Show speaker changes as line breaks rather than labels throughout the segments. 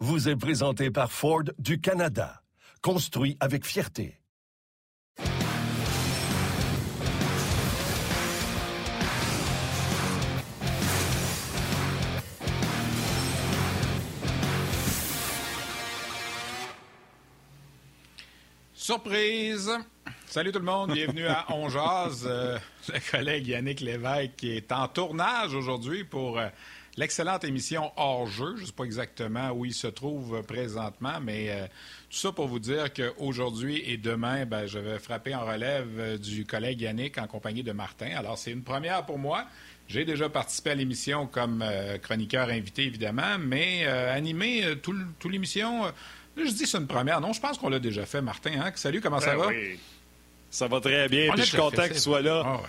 vous est présenté par Ford du Canada. Construit avec fierté.
Surprise! Salut tout le monde, bienvenue à On. Euh, le collègue Yannick Lévesque qui est en tournage aujourd'hui pour euh, l'excellente émission Hors-jeu. Je ne sais pas exactement où il se trouve présentement, mais euh, tout ça pour vous dire qu'aujourd'hui et demain, ben, je vais frapper en relève du collègue Yannick en compagnie de Martin. Alors, c'est une première pour moi. J'ai déjà participé à l'émission comme chroniqueur invité, évidemment, mais animé tout, l'émission. je dis c'est une première. Non, je pense qu'on l'a déjà fait, Martin. Hein? Salut, comment ça
ben
va?
Oui. Ça va très bien. Puis je suis content que tu sois là.
Ah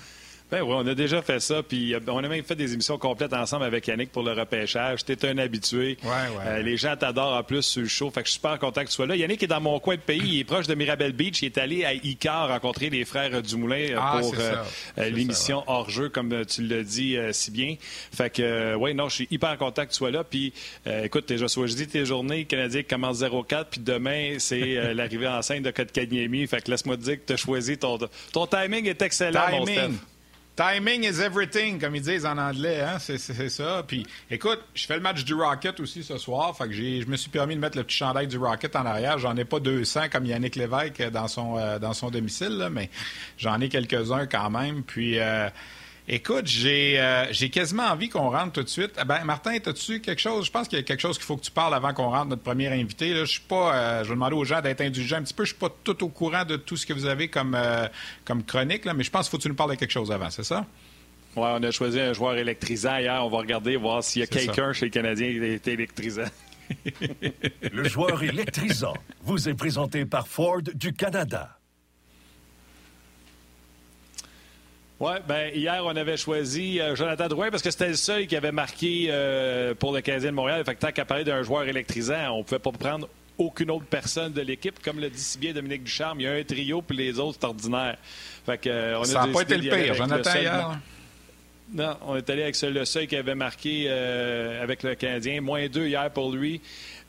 ben oui, on a déjà fait ça. Puis euh, on a même fait des émissions complètes ensemble avec Yannick pour le repêchage. T'es un habitué.
Ouais, ouais,
euh, les gens t'adorent en plus sur le show. Fait que je suis super content que tu sois là. Yannick est dans mon coin de pays. Il est proche de Mirabel Beach. Il est allé à Icar rencontrer les frères Dumoulin euh,
ah,
pour l'émission hors-jeu, comme tu l'as dit si bien. Fait que, ouais, non, je suis hyper content que tu sois là. Puis, écoute, déjà dis tes journées canadiennes commencent 0-4. Puis demain, c'est l'arrivée en scène de Kotkaniemi. Fait que laisse-moi te dire que tu as choisi ton, ton timing est excellent,
timing.
mon Steph.
Timing is everything, comme ils disent en anglais, hein? c'est ça. Puis, écoute, je fais le match du Rocket aussi ce soir, fait que je me suis permis de mettre le petit chandail du Rocket en arrière. J'en ai pas 200 comme Yannick Lévesque dans son, euh, dans son domicile, mais j'en ai quelques-uns quand même. Puis, euh, Écoute, euh, j'ai quasiment envie qu'on rentre tout de suite. Eh ben, Martin, as-tu quelque chose? Je pense qu'il y a quelque chose qu'il faut que tu parles avant qu'on rentre notre premier invité. Là. Je suis pas. Euh, je vais demander aux gens d'être indulgents un petit peu. Je suis pas tout au courant de tout ce que vous avez comme, euh, comme chronique, là, mais je pense qu'il faut que tu nous parles de quelque chose avant, c'est ça?
Oui, on a choisi un joueur électrisant hier. On va regarder, voir s'il y a quelqu'un chez les Canadiens qui est électrisant.
le joueur électrisant vous est présenté par Ford du Canada.
Oui, ben hier, on avait choisi euh, Jonathan Drouin parce que c'était le seul qui avait marqué euh, pour le Canadien de Montréal. Fait que tant qu'à parler d'un joueur électrisant, on ne pouvait pas prendre aucune autre personne de l'équipe. Comme le dit si bien Dominique Ducharme, il y a un trio, puis les autres, c'est ordinaire.
Fait que, euh, on Ça n'a pas été le pire, Jonathan, hier?
Non, on est allé avec le seul qui avait marqué avec le Canadien. Moins deux hier pour lui.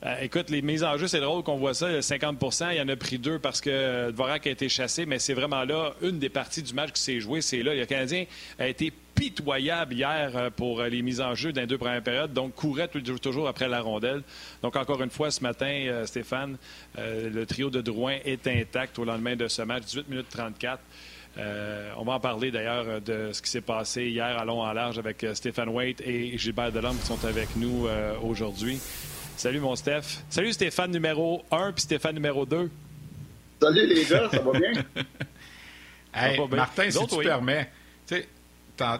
Euh, écoute, les mises en jeu, c'est drôle qu'on voit ça. 50% il en a pris deux parce que Dvorak a été chassé, mais c'est vraiment là une des parties du match qui s'est jouée. C'est là. Le Canadien a été pitoyable hier euh, pour euh, les mises en jeu dans les deux premières périodes, donc courait toujours après la rondelle. Donc, encore une fois, ce matin, Stéphane, le trio de Drouin est intact au lendemain de ce match, 18 minutes 34. On va en parler d'ailleurs de ce qui s'est passé hier à long en large avec Stéphane Waite et Gilbert Delhomme qui sont avec nous aujourd'hui. Salut, mon Steph. Salut, Stéphane numéro 1 puis Stéphane numéro 2.
Salut, les gars, ça va bien?
hey, Martin, si tu permets,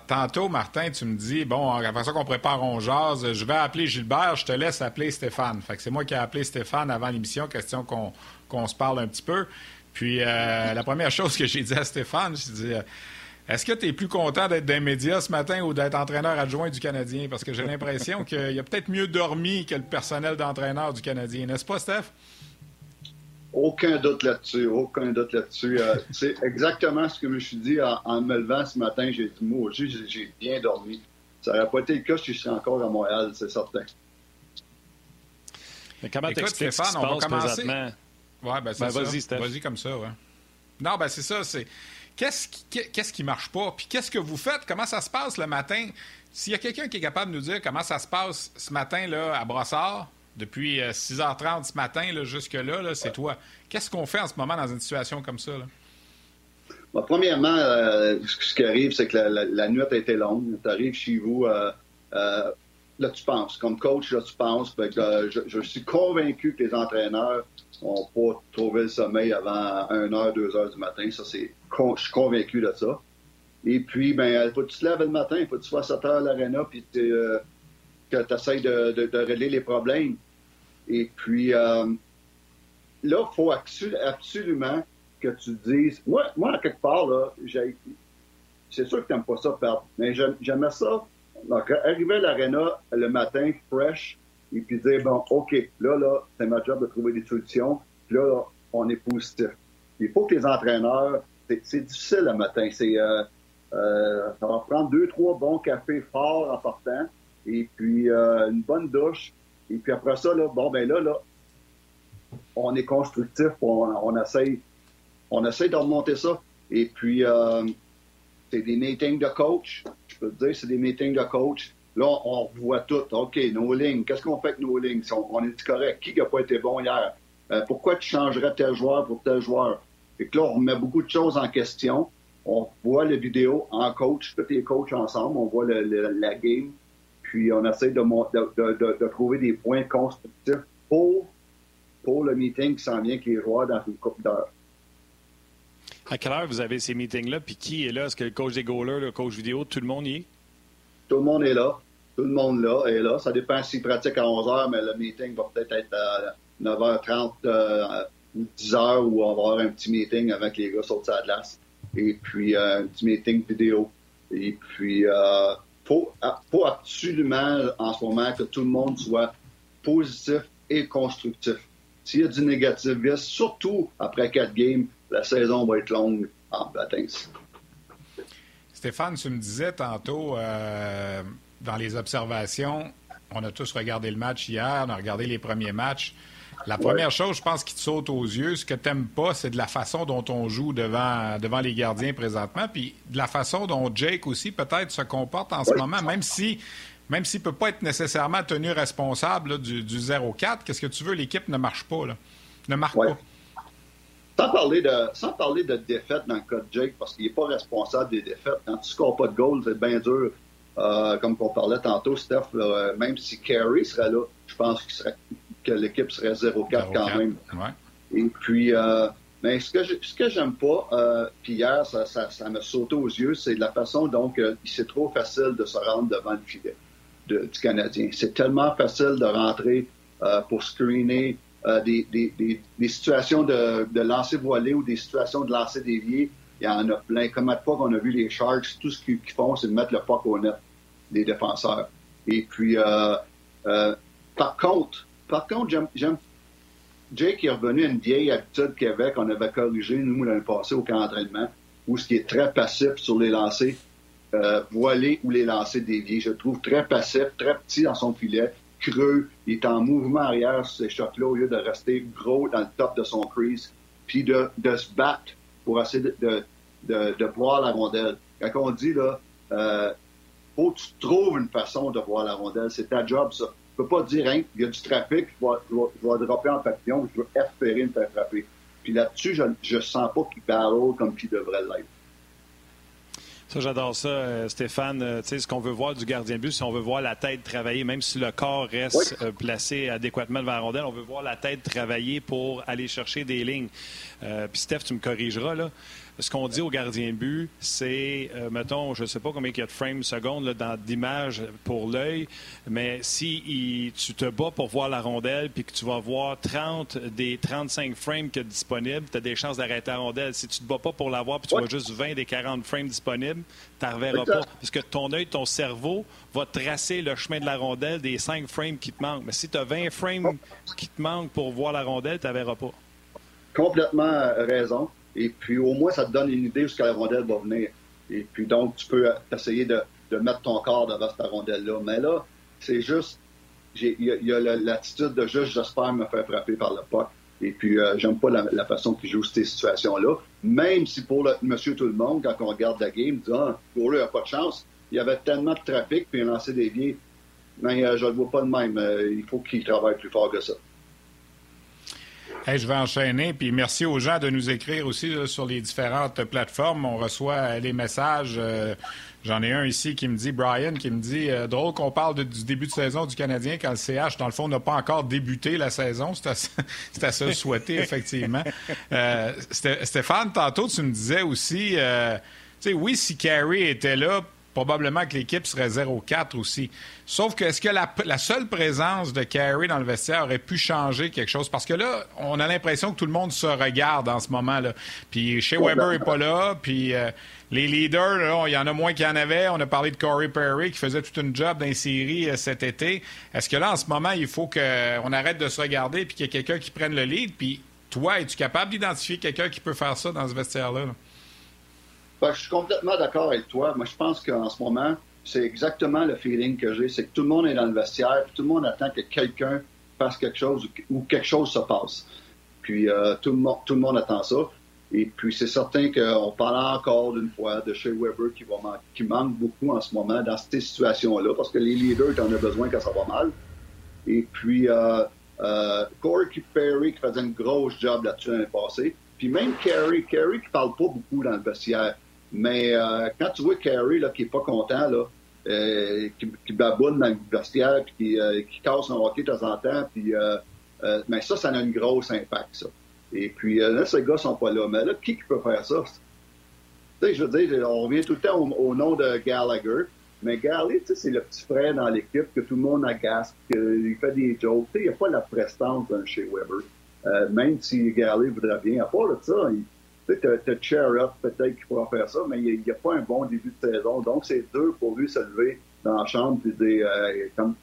tantôt, Martin, tu me dis, bon, après ça qu'on prépare on jase, je vais appeler Gilbert, je te laisse appeler Stéphane. Fait que c'est moi qui ai appelé Stéphane avant l'émission, question qu'on se parle un petit peu. Puis euh, la première chose que j'ai dit à Stéphane, j'ai dit... Euh, est-ce que tu es plus content d'être dans les médias ce matin ou d'être entraîneur adjoint du Canadien? Parce que j'ai l'impression qu'il a peut-être mieux dormi que le personnel d'entraîneur du Canadien. N'est-ce pas, Steph?
Aucun doute là-dessus, aucun doute là-dessus. Euh, c'est exactement ce que je me suis dit en, me levant ce matin. J'ai dit, moi aussi, j'ai bien dormi. Ça n'aurait pas été le cas si je serais encore à Montréal, c'est certain.
Mais comment t'expliques ce qui se on va
Oui, ben c'est ben, ça. Vas-y, Vas-y comme ça, ouais. Non, ben c'est ça, c'est qu'est-ce qui, qu'est-ce qui marche pas? Puis qu'est-ce que vous faites? Comment ça se passe le matin? S'il y a quelqu'un qui est capable de nous dire comment ça se passe ce matin là, à Brossard, depuis 6h30 euh, ce matin jusque-là, c'est toi. Qu'est-ce qu'on fait en ce moment dans une situation comme ça?
premièrement, euh, ce qui arrive, c'est que la, nuit a été longue. Tu arrives chez vous, euh, là, tu penses. Comme coach, là, tu penses. je, je, suis convaincu que les entraîneurs n'ont pas trouvé le sommeil avant 1h, 2h du matin. Ça, c'est je suis convaincu de ça. Et puis, ben, faut que tu te lèves le matin, faut que tu sois à 7 heures à l'aréna, puis euh, que tu essaies de, régler les problèmes. Et puis, euh, là, il faut absolument que tu dises. Moi, moi, à quelque part, là, c'est sûr que tu n'aimes pas ça perdre, mais j'aimais ça. Donc, arriver à l'aréna le matin, fresh, et puis dire, bon, OK, là, là, c'est ma job de trouver des solutions. Puis là, là on est positif. Il faut que les entraîneurs, c'est difficile le matin. C'est euh, euh, ça va prendre deux, trois bons cafés forts en partant, et puis euh, une bonne douche. Et puis après ça, là, bon ben là, là, on est constructif, on, on essaye, on essaye de remonter ça. Et puis euh, c'est des meetings de coach. Peux te dire, c'est des meetings de coach. Là, on, voit tout. OK, nos lignes. Qu'est-ce qu'on fait avec nos lignes? On, est correct. Qui n'a pas été bon hier? Euh, pourquoi tu changerais tel joueur pour tel joueur? Et que là, on remet beaucoup de choses en question. On voit les vidéos en coach, tous les coachs ensemble, on voit la game, puis on essaie de, de, trouver des points constructifs pour, pour le meeting qui s'en vient avec les joueurs dans une coupe d'heure.
À quelle heure vous avez ces meetings-là? Puis qui est là? Est-ce que le coach des goalers, le coach vidéo, tout le monde y est?
Tout le monde est là. Tout le monde là est là. Ça dépend s'il pratique à 11 h, mais le meeting va peut-être être à 9h30 euh, ou 10 h où on va avoir un petit meeting avec les gars sur la glace. Et puis euh, un petit meeting vidéo. Et puis, euh, faut, faut absolument en ce moment que tout le monde soit positif et constructif. S'il y a du négatif, surtout après quatre games, la saison va être longue en baptême.
Stéphane, tu me disais tantôt, euh, dans les observations, on a tous regardé le match hier, on a regardé les premiers matchs. La première chose, je pense, qui te saute aux yeux, ce que tu n'aimes pas, c'est de la façon dont on joue devant, devant les gardiens présentement, puis de la façon dont Jake aussi peut-être se comporte en ce moment, même si même s'il ne peut pas être nécessairement tenu responsable du, 0-4, qu'est-ce que tu veux, l'équipe ne marche pas, là. ne marque pas.
Sans parler, de, sans parler de défaite dans le cas de Jake, parce qu'il n'est pas responsable des défaites. Quand tu ne scores pas de goal, c'est bien dur. Euh, comme on parlait tantôt, Steph, même si Carey serait là, je pense que l'équipe serait 0-4 quand même. Et puis, euh, mais ce que ce que j'aime pas, euh, puis hier, ça, ça, ça me sauté aux yeux, c'est la façon dont c'est trop facile de se rendre devant le filet du Canadien. C'est tellement facile de rentrer pour screener, euh, des, situations de, de lancer voilé ou des situations de lancer dévié. Il y en a plein. Comme à fois qu'on a vu les Sharks, tout ce qu'ils font, c'est de mettre le puck au net des défenseurs. Et puis, euh, euh, par contre, par contre, Jake est revenu à une vieille habitude qu'il avait, qu'on avait corrigé, nous, l'année passée au camp d'entraînement, où ce qui est très passif sur les lancers euh, voilés ou les lancers déviés. Je trouve très passif, très petit dans son filet creux, il est en mouvement arrière ces shots-là au lieu de rester gros dans le top de son crease, puis de, de se battre pour essayer de, de, de, de voir la rondelle. Quand on dit, là, euh, faut que tu trouves une façon de voir la rondelle, c'est ta job, ça. Tu peux pas dire, hein, il y a du trafic, je vais, je vais, dropper en papillon, je veux espérer me faire frapper. Puis là-dessus, je, je sens pas qu'il battle comme qu'il devrait l'être.
Ça, j'adore ça, euh, Stéphane. Euh, tu sais, ce qu'on veut voir du gardien de but, si on veut voir la tête travailler, même si le corps reste euh, placé adéquatement devant la rondelle, on veut voir la tête travailler pour aller chercher des lignes. Puis, Steph, tu me corrigeras, là ce qu'on dit au gardien de but, c'est, euh, mettons, je ne sais pas combien il y a de frames secondes dans d'image pour l'œil, mais si tu te bats pour voir la rondelle puis que tu vas voir 30 des 35 frames qu'il y a disponibles, tu as des chances d'arrêter la rondelle. Si tu te bats pas pour la voir puis tu vois juste 20 des 40 frames disponibles, tu ne reverras pas. Parce que ton œil, ton cerveau va tracer le chemin de la rondelle des 5 frames qui te manquent. Mais si tu as 20 frames qui te manquent pour voir la rondelle, tu ne verras pas.
Complètement raison. Et puis, au moins, ça te donne une idée jusqu'à la rondelle va venir. Et puis, donc, tu peux essayer de, mettre ton corps devant cette rondelle-là. Mais là, c'est juste, il y a, l'attitude de juste, j'espère me faire frapper par le puck. Et puis, euh, j'aime pas la, façon qu'il joue ces situations-là. Même si pour le, monsieur tout le monde, quand on regarde la game, dit, ah, pour lui, il a pas de chance. Il y avait tellement de trafic, puis il a lancé des biais. Mais euh, je le vois pas de même. Euh, il faut qu'il travaille plus fort que ça
je vais enchaîner, puis merci aux gens de nous écrire aussi sur les différentes plateformes. On reçoit les messages. Euh, j'en ai un ici qui me dit, Brian, qui me dit, euh, drôle qu'on parle du début de saison du Canadien quand le CH, dans le fond, n'a pas encore débuté la saison. C'est à, ça souhaiter, effectivement. Euh, Stéphane, tantôt, tu me disais aussi, oui, si Carey était là, probablement que l'équipe serait 0-4 aussi. Sauf que est-ce que la, la, seule présence de Carey dans le vestiaire aurait pu changer quelque chose? Parce que là, on a l'impression que tout le monde se regarde en ce moment-là. Puis chez Weber n'est pas là, puis euh, les leaders, il y en a moins qu'il y en avait. On a parlé de Corey Perry qui faisait toute une job dans série euh, cet été. Est-ce que là, en ce moment, il faut qu'on arrête de se regarder puis qu'il y ait quelqu'un qui prenne le lead? Puis toi, es-tu capable d'identifier quelqu'un qui peut faire ça dans ce vestiaire-là? là?
ben, je suis complètement d'accord avec toi. Moi, je pense qu'en ce moment, c'est exactement le feeling que j'ai. C'est que tout le monde est dans le vestiaire, puis tout le monde attend que quelqu'un fasse quelque chose ou quelque chose se passe. Puis euh, tout, le monde, tout le monde attend ça. Et puis c'est certain qu'on parle encore d'une fois de chez Weber qui, manque beaucoup en ce moment dans ces situations-là, parce que les leaders, en as besoin quand ça va mal. Et puis euh, euh, Corey Perry qui faisait une grosse job là-dessus l'année passée. Puis même Kerry, Kerry qui parle pas beaucoup dans le vestiaire. Mais euh, quand tu vois Carey là, qui est pas content, là, euh, qui, qui, dans le vestiaire, puis qui, euh, qui casse son hockey de temps en temps, puis euh, euh, mais ça, ça a un gros impact, ça. Et puis là, ces gars sont pas là. Mais là, qui, qui peut faire ça? Tu sais, je veux dire, on revient tout le temps au, nom de Gallagher. Mais Gallagher, tu sais, c'est le petit frère dans l'équipe que tout le monde agace, qu'il fait des jokes. Tu sais, il n'y a pas la prestance d'un chez Weber. même si Gallagher voudrait bien, à part de ça, il, as, Chair peut-être qui pourra faire ça, mais il n'y a, pas un bon début de saison. Donc, c'est dur pour lui se lever dans la chambre et dire, euh, comme,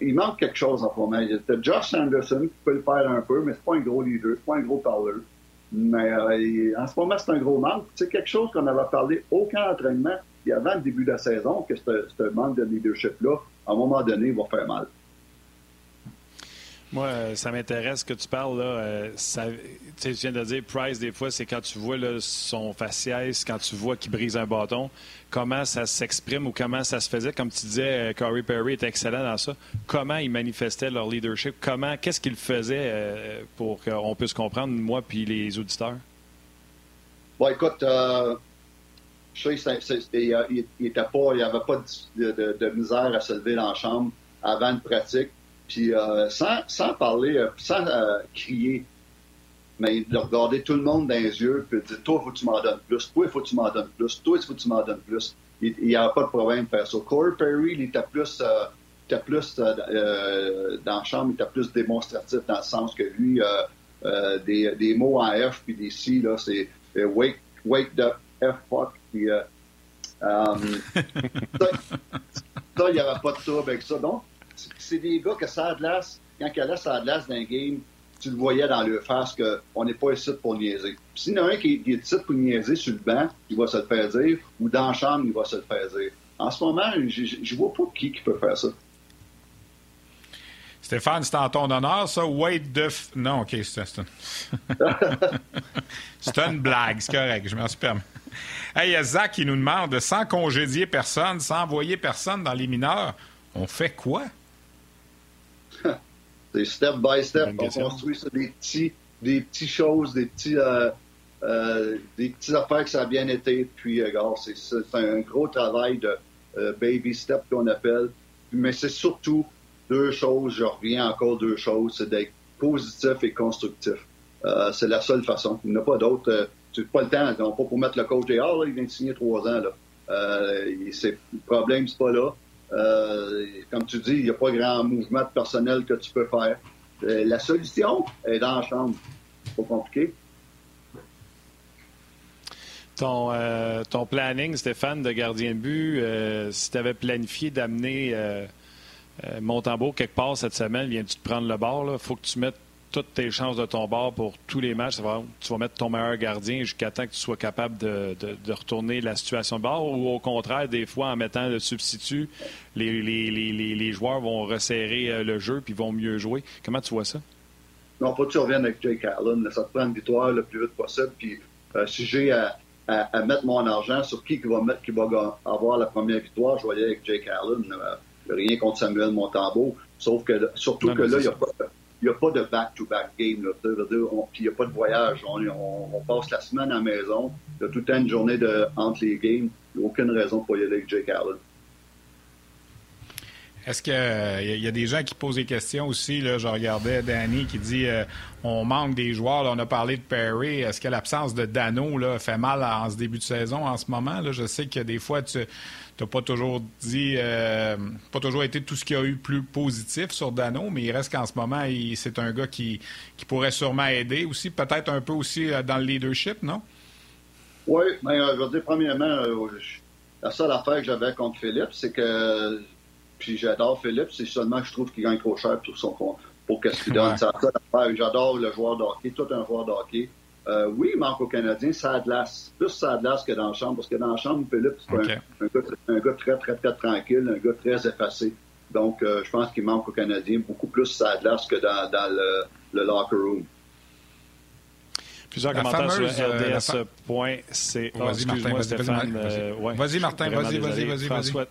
il manque quelque chose en ce moment. Tu as Josh Anderson qui peut le faire un peu, mais c'est pas un gros leader, c'est pas un gros parleur. Mais euh, en ce moment, c'est un gros manque. C'est quelque chose qu'on avait parlé aucun entraînement et avant le début de la saison, que ce manque de leadership-là, à un moment donné, va faire mal.
Moi, euh, ça m'intéresse que tu parles. Là, euh, tu viens de dire Price, des fois, c'est quand tu vois son faciès, quand tu vois qu'il brise un bâton, comment ça s'exprime ou comment ça se faisait. Comme tu disais, euh, Corey Perry était excellent dans ça. Comment ils manifestaient leur leadership? Comment, qu'est-ce qu'ils faisaient pour qu'on puisse comprendre, moi puis les auditeurs?
Bon, écoute, je sais il n'y avait pas de, de, misère à se lever dans la chambre avant une pratique. Puis euh, sans, sans parler, euh, sans euh, crier, mais de regarder tout le monde dans les yeux, puis de dire Toi, il faut que tu m'en donnes plus, toi, il faut que tu m'en donnes plus, toi, il faut que tu m'en donnes plus. Il n'y avait pas de problème de faire ça. Corey Perry, il était plus, euh, était plus dans la chambre, il était plus démonstratif dans le sens que lui, des, des mots en F puis des C, là, c'est wake, wake the F fuck, puis ça, il n'y avait pas de trouble avec ça. Donc, c'est des gars que ça glace, quand il allait ça glace dans un game, tu le voyais dans le face qu'on n'est pas ici pour niaiser. S'il y en a un qui, est ici pour niaiser sur le banc, il va se le faire dire, ou dans la chambre, il va se le faire dire. En ce moment, je vois pas qui, qui peut faire ça.
Stéphane, c'est en ton honneur, ça? Wait de... Non, OK, c'est une... c'est une blague, c'est correct, je m'en suis permis. Hey, il y a Zach qui nous demande, sans congédier personne, sans envoyer personne dans les mineurs, on fait quoi?
C'est step by step. On construit ça des petits, des petites choses, des petits, euh, euh, des petites affaires que ça a bien été. Puis, regarde, c'est, c'est un gros travail de euh, baby step qu'on appelle. Mais c'est surtout deux choses. Je reviens encore deux choses. C'est d'être positif et constructif. Euh, c'est la seule façon. Il n'y en a pas d'autre. tu n'as pas le temps. On pas pour mettre le coach dehors. Là, il vient de signer trois ans. Là. Euh, problème, c'est pas là. Euh, comme tu dis, il n'y a pas grand mouvement de personnel que tu peux faire. Euh, la solution est dans la chambre. Pas compliqué.
Ton, euh, ton planning, Stéphane, de gardien de but, si tu avais planifié d'amener Montembeau quelque part cette semaine, viens-tu te prendre le bord? Il faut que tu mettes toutes tes chances de ton bord pour tous les matchs. tu vas mettre ton meilleur gardien jusqu'à temps que tu sois capable de, retourner la situation de bord ou au contraire, des fois, en mettant le substitut, les, les, joueurs vont resserrer euh, le jeu puis vont mieux jouer. Comment tu vois ça?
Non, pas que tu reviennes avec Jake Allen. Ça te prend une victoire le plus vite possible. Puis euh, si j'ai à, mettre mon argent sur qui, va mettre, qui va avoir la première victoire, je vais aller avec Jake Allen. Euh, rien contre Samuel Montambeau. Sauf que surtout que là, il n'y a pas il n'y a pas de back-to-back game. Là, puis il n'y a pas de voyage. On, passe la semaine à la maison. Il y a tout une journée de, entre les games. Il n'y a aucune raison pour y aller avec Jake Allen.
Est-ce qu'il y, a des gens qui posent des questions aussi? Là, je regardais Danny qui dit euh, on manque des joueurs. on a parlé de Perry. Est-ce que l'absence de Dano fait mal en ce début de saison en ce moment? Je sais que des fois, tu n'as pas toujours dit, euh, pas toujours été tout ce qui a eu plus positif sur Dano, mais il reste qu'en ce moment, c'est un gars qui, qui pourrait sûrement aider aussi, peut-être un peu aussi euh, dans le leadership, non?
Oui, mais je veux dire, premièrement, la seule affaire que j'avais contre Philippe, c'est que puis j'adore Philippe, c'est seulement que je trouve qu'il gagne trop cher pour son pour qu'est-ce qu'il donne. J'adore le joueur de hockey, tout un joueur de hockey. Euh, oui, il manque au Canadien, ça a de l'as. Plus ça a de l'as que dans la chambre, parce que dans la chambre, Philippe, c'est un, gars, très, très, très tranquille, un gars très effacé. Donc, euh, je pense qu'il manque au Canadien beaucoup plus ça a de l'as que dans, dans le, le, locker room.
Plusieurs commentaires sur RDS. Point, c'est...
vas-y, Martin, Stéphane. Vas-y, Martin, vas-y, vas-y,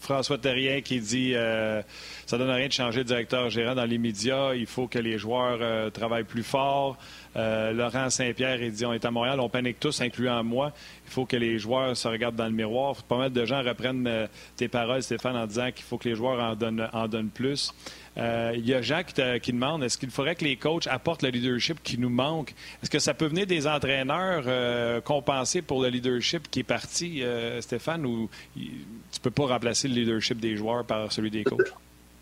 François Terrien qui dit euh, ça donne rien de changer de directeur gérant dans les médias. Il faut que les joueurs euh, travaillent plus fort. Euh, Laurent Saint-Pierre, il dit on est à Montréal, on panique tous, incluant moi. Il faut que les joueurs se regardent dans le miroir. Pas mal de gens reprennent tes paroles, Stéphane, en disant qu'il faut que les joueurs en donnent plus. Euh, il y a Jean qui, demande est-ce qu'il faudrait que les coachs apportent le leadership qui nous manque? Est-ce que ça peut venir des entraîneurs euh, compensés pour le leadership qui est parti, euh, Stéphane, ou tu ne peux pas remplacer le leadership des joueurs par celui des coachs?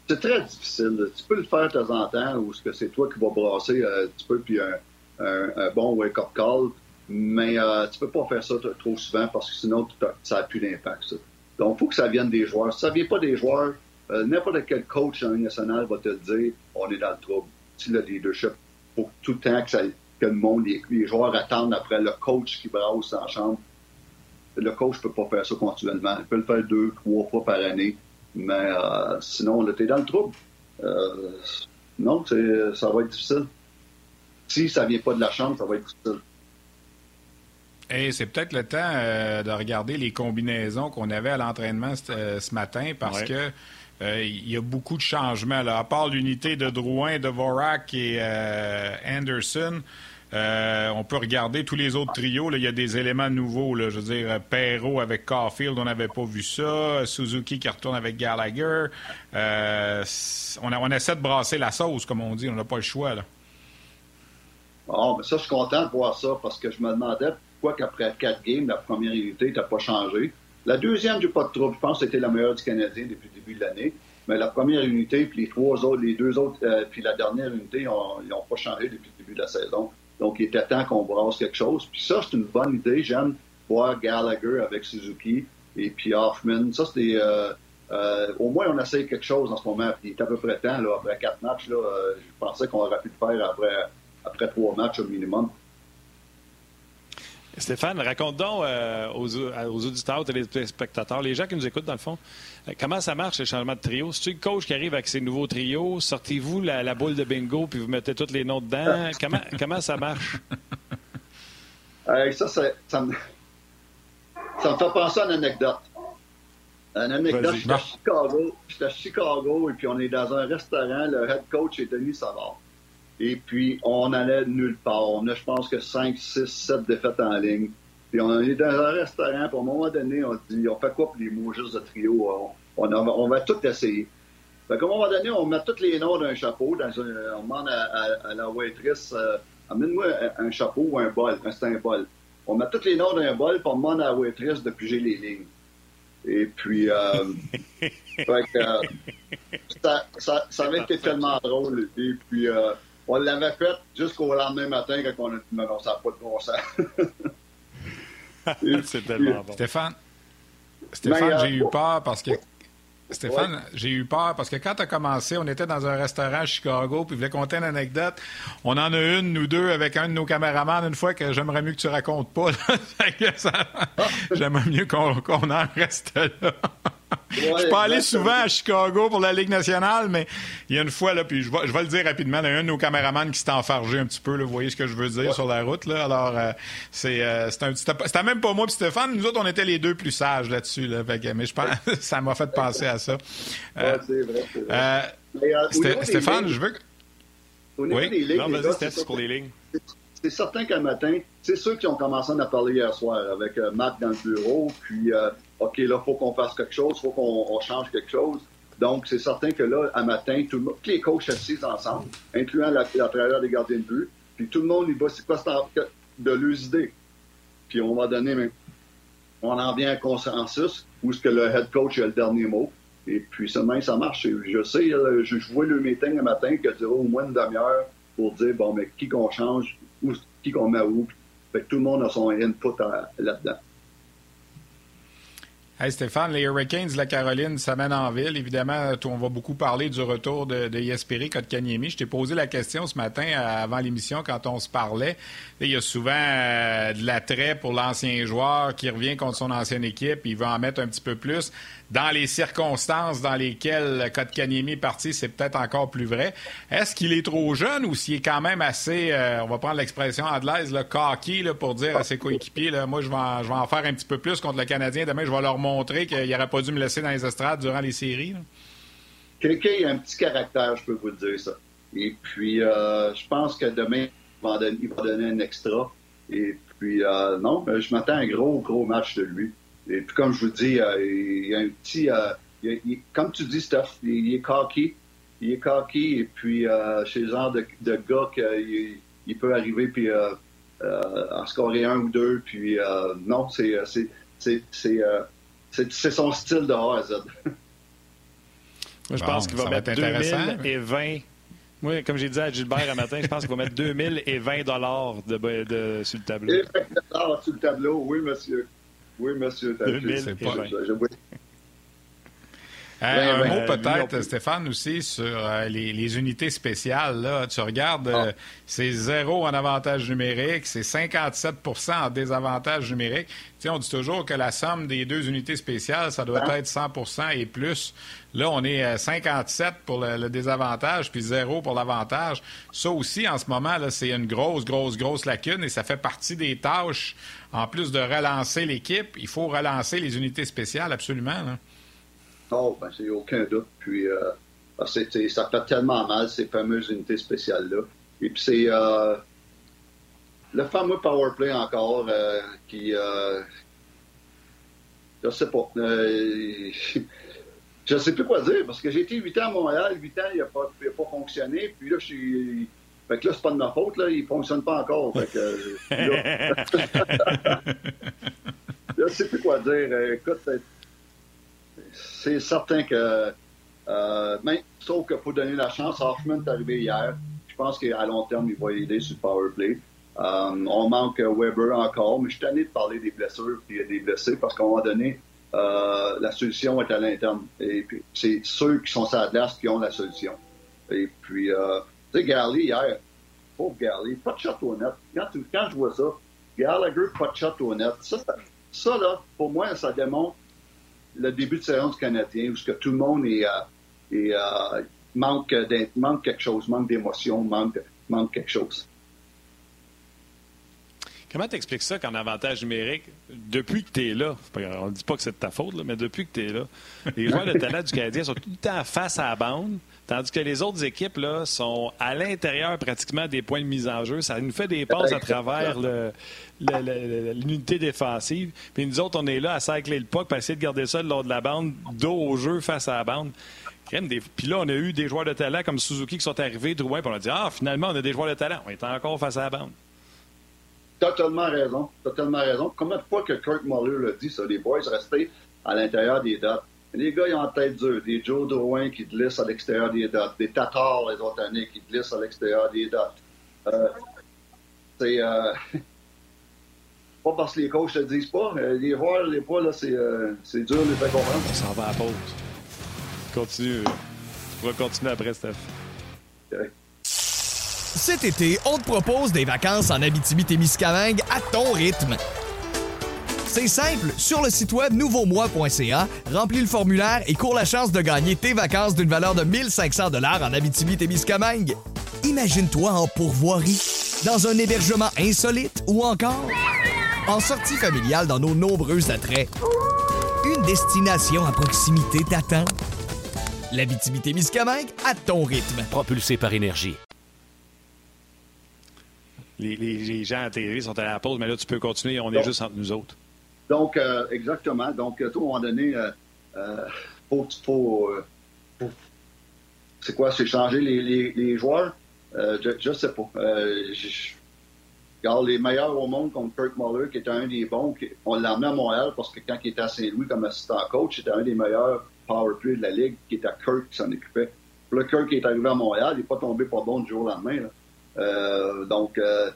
C'est très difficile. Tu peux le faire de temps en temps, ou ce que c'est toi qui vas brasser un petit peu, puis un, bon wake-up call, mais tu peux pas faire ça trop souvent parce que sinon, ça n'a plus d'impact. Donc, il faut que ça vienne des joueurs. Si ça ne vient pas des joueurs, euh, n'importe quel coach en national va te dire on est dans le trouble. Si le leadership, pour tout le temps que, ça, que le monde, les, joueurs attendent après le coach qui brasse en chambre, le coach ne peut pas faire ça continuellement. Il peut le faire deux, trois fois par année, mais euh, sinon, là, es dans le trouble. Euh, non, ça va être difficile. Si ça vient pas de la chambre, ça va être difficile.
Et c'est peut-être le temps de regarder les combinaisons qu'on avait à l'entraînement ce, matin parce que euh, il y a beaucoup de changements. Là. À part l'unité de Drouin, de Vorak et euh, Anderson, euh, on peut regarder tous les autres trios. Il y a des éléments nouveaux. Là. Je veux dire, Perrault avec Caulfield, on n'avait pas vu ça. Suzuki qui retourne avec Gallagher. on, essaie de brasser la sauce, comme on dit. On n'a pas le choix. Là.
Bon, mais ça, je suis content de voir ça parce que je me demandais pourquoi qu'après quatre games, la première unité n'a pas changé. La deuxième, du pas de trouble. Je pense que c'était la meilleure du Canadien depuis le début de l'année. Mais la première unité, puis les trois autres, les deux autres, euh, puis la dernière unité, ils n'ont pas changé depuis le début de la saison. Donc, il était temps qu'on brasse quelque chose. Puis ça, c'est une bonne idée. J'aime voir Gallagher avec Suzuki et puis Hoffman. Ça, c'est euh, euh, au moins, on essaie quelque chose en ce moment. Puis il est à peu près temps, là, après quatre matchs. Là, je pensais qu'on aurait pu le faire après, après trois matchs au minimum.
Stéphane, raconte donc euh, aux, aux, auditeurs, aux téléspectateurs, les gens qui nous écoutent dans le fond, euh, comment ça marche le changement de trio? C'est-tu le coach qui arrive avec ses nouveaux trios? Sortez-vous la, boule de bingo puis vous mettez tous les noms dedans? comment, comment ça marche?
ça, ça, me... ça me fait penser à une anecdote. Une anecdote, j'étais à Chicago, j'étais à Chicago et puis on est dans un restaurant, le head coach est Denis Savard. Et puis, on allait nulle part. On a, je pense que 5, 6, 7 défaites en ligne. Puis on est dans un restaurant, puis à un moment donné, on dit, on fait quoi pour les mots juste de trio? On, on, va tout essayer. Fait qu'à un moment donné, on met tous les noms d'un chapeau. Dans on demande à, la waitress, euh, amène-moi un, chapeau ou un bol, un, c'est un bol. On met tous les noms d'un bol, puis on demande à la waitress de piger les lignes. Et puis, euh, fait que, euh, ça, ça, ça avait été tellement drôle. Et puis, euh, on l'avait fait jusqu'au lendemain matin quand on a dit non, ça n'a pas de bon sens.
C'est tellement bon.
Stéphane, Stéphane j'ai eu peur parce que Stéphane, j'ai eu peur parce que quand tu as commencé, on était dans un restaurant à Chicago, puis je voulais compter une anecdote. On en a une, nous deux, avec un de nos caméramans, une fois que j'aimerais mieux que tu racontes pas. j'aimerais mieux qu'on en reste là. Je suis pas allé souvent à Chicago pour la Ligue nationale, mais il y a une fois, là, puis je vais, je vais le dire rapidement, il y a un de nos caméramans qui s'est enfargé un petit peu, là, vous voyez ce que je veux dire sur la route. Là. Alors, euh, c'est, euh, c'était même pas moi et Stéphane, nous autres, on était les deux plus sages là-dessus. Là, mais je pense ça m'a fait penser à ça.
Euh, c'est vrai, vrai.
Stéphane, je veux que...
oui. non, vas-y, pour les lignes
c'est certain qu'un matin, c'est ceux qui ont commencé à parler hier soir avec euh, Matt dans le bureau, puis euh, OK, là, il faut qu'on fasse quelque chose, faut qu'on change quelque chose. Donc, c'est certain que là, à matin, tous les coachs assis ensemble, incluant la, la des gardiens de but, puis tout le monde, il va, c'est quoi de leurs idées. Puis on va donner, on en vient à un consensus où ce que le head coach a le dernier mot. Et puis seulement ça marche. Je sais, je, vois le meeting le matin qui dure au moins une demi-heure pour dire bon mais qui qu'on change, ou qui qu'on met où. Fait tout le monde a son input là-dedans.
Hey Stéphane, les Hurricanes de la Caroline s'amènent en ville. Évidemment, on va beaucoup parler du retour de, de Yesperi Kotkaniemi. Je t'ai posé la question ce matin euh, avant l'émission quand on se parlait. Il y a souvent euh, de l'attrait pour l'ancien joueur qui revient contre son ancienne équipe. Il veut en mettre un petit peu plus dans les circonstances dans lesquelles Kotkaniemi est parti, c'est peut-être encore plus vrai. Est-ce qu'il est trop jeune ou s'il est quand même assez, euh, on va prendre l'expression anglaise, le cocky pour dire à ses coéquipiers, moi je vais, en, je vais en faire un petit peu plus contre le Canadien. Demain, je vais leur montrer qu'il n'aurait pas dû me laisser dans les estrades durant les séries.
Quelqu'un a un petit caractère, je peux vous dire ça. Et puis, euh, je pense que demain, il va, donner, un extra. Et puis, euh, non, je m'attends à un gros, gros match de lui. Et puis, comme je vous dis, euh, il y a un petit. Comme tu dis, Steph, il, est cocky. Il est cocky. Et puis, chez le genre de, de gars qu'il il peut arriver puis en scorer un ou deux. Puis, non, c'est c'est son style de A à Z.
Moi, je pense qu'il va mettre 2020. Moi, comme j'ai dit à Gilbert un matin, je pense qu'il va mettre 2020 dollars de, de, sur le tableau. Et
20 sur le tableau, oui, monsieur. Oui, monsieur. C'est pas...
Euh, un mot peut-être, Stéphane, aussi sur euh, les, unités spéciales. Là. Tu regardes, euh, ah. c'est zéro en avantage numérique, c'est 57% en désavantage numérique. On dit toujours que la somme des deux unités spéciales, ça doit ah. être 100% et plus. Là, on est à 57 pour le, désavantage, puis zéro pour l'avantage. Ça aussi, en ce moment, c'est une grosse, grosse, grosse lacune et ça fait partie des tâches. En plus de relancer l'équipe, il faut relancer les unités spéciales, absolument. Là.
Non, ben, c'est aucun doute. Puis, euh, ça fait tellement mal, ces fameuses unités spéciales-là. Et puis, c'est euh, le fameux power play encore euh, qui. Euh, je sais pas. Euh, je sais plus quoi dire parce que j'ai été 8 ans à Montréal, 8 ans, il n'a pas, pas fonctionné. Puis là, je suis. Fait que là, c'est pas de ma faute, là, il fonctionne pas encore. Fait que, là, je sais plus quoi dire. Écoute, c'est certain que. Euh, mais, sauf qu'il faut donner la chance. Hoffman est arrivé hier. Je pense qu'à long terme, il va aider sur le power play. Euh, on manque Weber encore, mais je suis de parler des blessures et des blessés parce qu'à un moment donné, euh, la solution est à l'interne. Et puis, c'est ceux qui sont sur la qui ont la solution. Et puis, euh, tu sais, hier, pauvre Galley, pas de shot. Quand, quand je vois ça, Gallagher, pas de shot. Ça, ça, là, pour moi, ça démontre le début de du Canadien où tout le monde est, euh, euh, manque, manque quelque chose, manque d'émotion, manque, manque quelque chose.
Comment t'expliques ça qu'en avantage numérique, depuis que tu es là, on ne dit pas que c'est de ta faute, mais depuis que tu es là, les joueurs de talent du Canadien sont tout le temps face à la bande, tandis que les autres équipes là, sont à l'intérieur pratiquement des points de mise en jeu. Ça nous fait des passes à travers l'unité défensive. Puis nous autres, on est là à cycler le puck pour essayer de garder ça lors de la bande, dos au jeu face à la bande. Puis là, on a eu des joueurs de talent comme Suzuki qui sont arrivés, Drouin, puis on a dit Ah, finalement, on a des joueurs de talent. On est encore face à la bande.
Totalement raison. Totalement raison. Combien de fois que Kirk Muller l'a dit, ça, les boys restaient à l'intérieur des dates. Les gars, ils ont en tête dure. Des Joe Drouin qui glissent à l'extérieur des dates. Des Tatars, les autres années, qui glissent à l'extérieur des dates. Euh, c'est... Euh, pas parce que les coachs ne le disent pas. Les voir, les pas, là, c'est, euh, c'est dur de les faire comprendre.
On s'en va à la pause. Continue. On va continuer après, Steph.
Cet été, on te propose des vacances en Abitibi-Témiscamingue à ton rythme. C'est simple, sur le site web nouveaumois.ca, remplis le formulaire et cours la chance de gagner tes vacances d'une valeur de 1500 dollars en Abitibi-Témiscamingue. Imagine-toi en pourvoirie, dans un hébergement insolite ou encore en sortie familiale dans nos nombreux attraits. Une destination à proximité t'attend. L'Abitibi-Témiscamingue à ton rythme.
Propulsé par énergie
les, gens à télé sont à la pause, mais là, tu peux continuer, on est juste entre nous autres.
Donc, euh, exactement. Donc, tout à un moment donné, euh, euh faut, c'est quoi, c'est changer les, joueurs? je ne sais pas. regarde, les meilleurs au monde comme Kirk Muller, qui était un des bons, on l'a amené à Montréal parce que quand il était à Saint-Louis comme assistant coach, c'était un des meilleurs power play de la ligue, qui était Kirk qui s'en occupait. Le Kirk qui est arrivé à Montréal, il n'est pas tombé pas bon du jour au lendemain. Euh, donc, euh,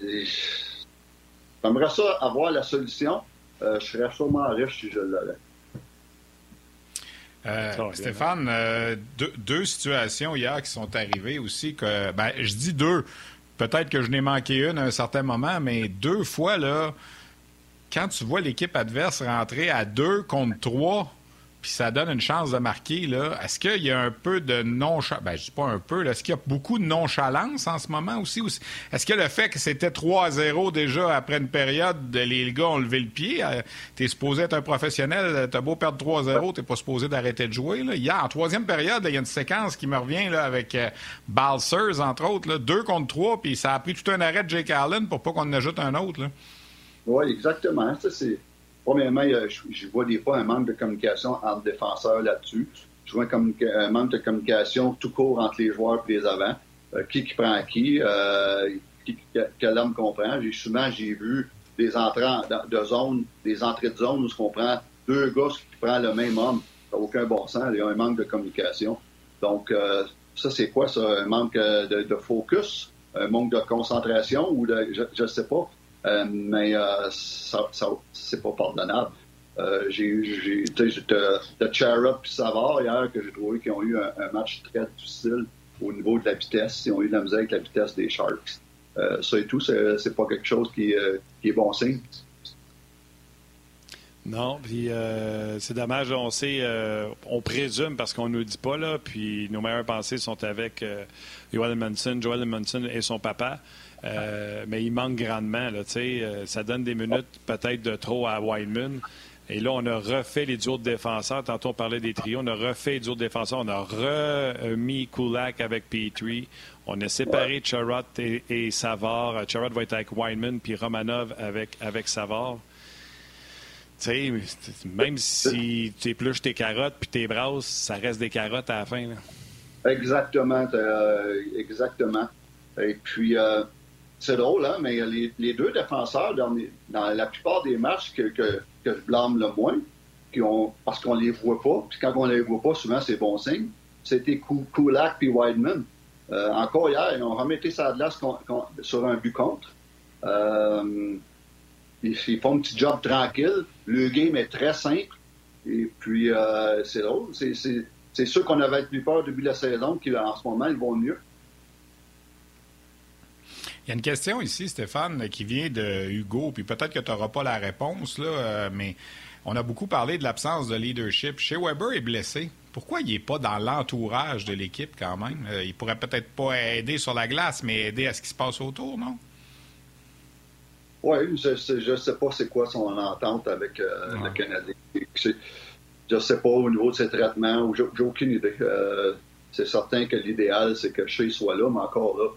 j'aimerais ça avoir la solution. Euh, je serais sûrement riche si je l'avais.
Euh, Stéphane, euh, deux, deux, situations hier qui sont arrivées aussi que ben, je dis deux. Peut-être que je n'ai manqué une à un certain moment, mais deux fois là, quand tu vois l'équipe adverse rentrer à deux contre trois, puis ça donne une chance de marquer, là, est-ce qu'il y a un peu de nonchalance? Ben, je dis pas un peu, est-ce qu'il y a beaucoup de nonchalance en ce moment aussi? Est-ce que le fait que c'était 3-0 déjà après une période, les gars ont levé le pied? Euh, tu es supposé être un professionnel, t'as beau perdre 3-0, t'es pas supposé d'arrêter de jouer. Là. Hier, en troisième période, il y a une séquence qui me revient là, avec euh, Balsers, entre autres, là, 2 contre 3, puis ça a pris tout un arrêt de Jake Allen pour pas qu'on en ajoute un autre.
Oui, exactement. Ça, c'est Premièrement, je, vois des fois un manque de communication entre défenseurs là-dessus. Je vois un, manque de communication tout court entre les joueurs et les avants. Euh, qui qui prend qui, euh, quel homme comprend. J'ai souvent j'ai vu des entrées de zone, des entrées de zone où on prend deux gars qui prennent le même homme. Ça n'a aucun bon sens. Il y a un manque de communication. Donc, euh, ça, c'est quoi ça? Un manque de, focus, un manque de concentration ou de, je ne sais pas. Euh, mais euh, ça, c'est pas pardonnable. Euh, j'ai eu de Charrot et Savard hier que j'ai trouvé qu'ils ont eu un, match très difficile au niveau de la vitesse. Ils ont eu de la misère avec la vitesse des Sharks. Euh, ça et tout, c'est pas quelque chose qui, est bon signe.
Non, puis c'est dommage, on sait, on présume parce qu'on nous dit pas là, puis nos meilleures pensées sont avec Joel Manson, Joel Manson et son papa. Euh, mais il manque grandement. Là, euh, ça donne des minutes peut-être de trop à Wideman. Et là, on a refait les duos de défenseurs. Tantôt, on parlait des trios. On a refait les duos de défenseurs. On a remis Kulak avec Petrie. On a séparé Charrot et, Savard. Charrot va être avec Wineman, puis Romanov avec, avec Savard. sais, même si tu épluches tes carottes puis tes brasses, ça reste des carottes à la fin.
Exactement. Euh, exactement. Et puis, c'est drôle, hein, mais les, deux défenseurs, dans, la plupart des matchs que, je blâme le moins, qui ont, parce qu'on les voit pas, puis quand on les voit pas, souvent c'est bon signe, c'était Kulak puis Wideman. Euh, encore hier, ils ont remetté ça de sur un but contre. Euh, ils, font un petit job tranquille. Le game est très simple. Et puis, euh, c'est drôle. C'est sûr qu'on avait plus peur depuis la saison, qu'en ce moment, ils vont mieux.
Il y a une question ici, Stéphane, qui vient de Hugo, puis peut-être que tu n'auras pas la réponse, là, euh, mais on a beaucoup parlé de l'absence de leadership. Chez Weber est blessé. Pourquoi il n'est pas dans l'entourage de l'équipe quand même? Euh, il pourrait peut-être pas aider sur la glace, mais aider à ce qui se passe autour, non?
Oui, je ne sais pas c'est quoi son entente avec euh, le Canadien. Je ne sais pas au niveau de ses traitements, j'ai aucune idée. c'est certain que l'idéal, c'est que Shea soit là, mais encore là,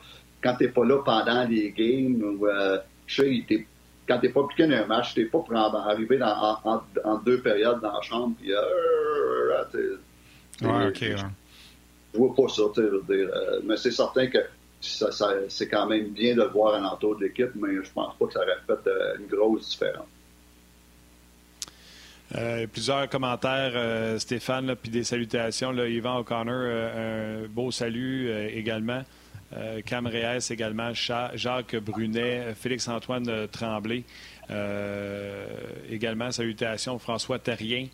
quand t'es pas là pendant les games, ou, euh, je sais, quand t'es pas piqué dans un match, t'es pas pour arriver dans, en, deux périodes dans la chambre, puis euh,
ouais, ok. Ouais.
Je vois pas ça, tu dire, euh, mais c'est certain que ça, c'est quand même bien de le voir à l'entour de l'équipe, mais je pense pas que ça aurait fait une grosse différence.
Euh, plusieurs commentaires, euh, Stéphane, puis des salutations. Yvan O'Connor, un beau salut également. Euh, Cam Reyes également, Jacques Brunet, Félix-Antoine Tremblay. Euh, également, salutations, François Terrien.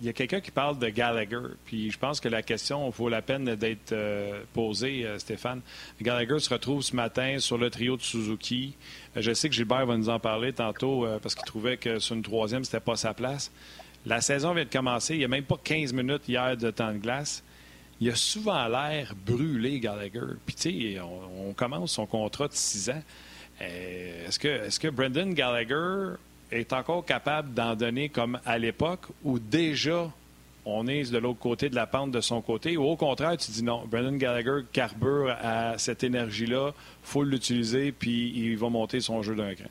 Euh, il y a quelqu'un qui parle de Gallagher, puis je pense que la question vaut la peine d'être posée, Stéphane. Gallagher se retrouve ce matin sur le trio de Suzuki. je sais que Gilbert va nous en parler tantôt parce qu'il trouvait que sur une troisième, c'était pas sa place. La saison vient de commencer. Il n'y a même pas 15 minutes hier de temps de glace il a souvent l'air brûlé, Gallagher. Puis, tu sais, on, commence son contrat de six ans. Euh, est-ce que, est que Brendan Gallagher est encore capable d'en donner comme à l'époque ou déjà on est de l'autre côté de la pente de son côté ou au contraire, tu dis non, Brendan Gallagher carbure à cette énergie-là, faut l'utiliser puis il va monter son jeu d'un cran?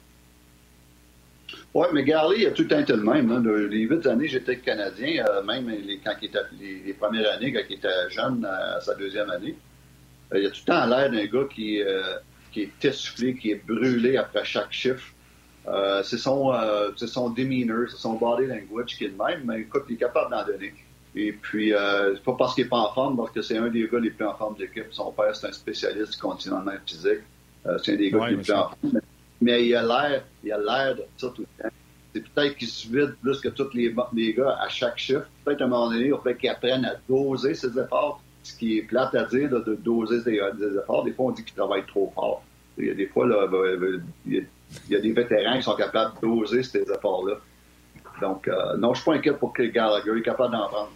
Oui, mais Garley, a tout le temps le même. Les huit années, j'étais Canadien, euh, même les, quand il était, les, premières années, quand il était jeune, à sa deuxième année. il a tout le temps l'air d'un gars qui, qui est essoufflé, qui est brûlé après chaque chiffre. C'est son, son demeanor, c'est son body language qui est le même, mais écoute, il est capable d'en donner. Et puis, euh, c'est pas parce qu'il n'est pas en forme, parce que c'est un des gars les plus en forme de l'équipe. Son père, c'est un spécialiste du continent physique. Euh, c'est un des gars les plus en forme. Mais, il a l'air, il a l'air de ça tout le temps. C'est peut-être qu'il se vide plus que tous les, les gars à chaque chiffre. Peut-être à un moment donné, il faut qu'il apprenne à doser ses efforts. Ce qui est plate à dire, de doser ses, efforts. Des fois, on dit qu'il travaille trop fort. Il y a des fois, là, il y a, des vétérans qui sont capables de doser ces efforts-là. Donc, euh, non, je suis pas inquiet pour que Gallagher est capable d'en prendre.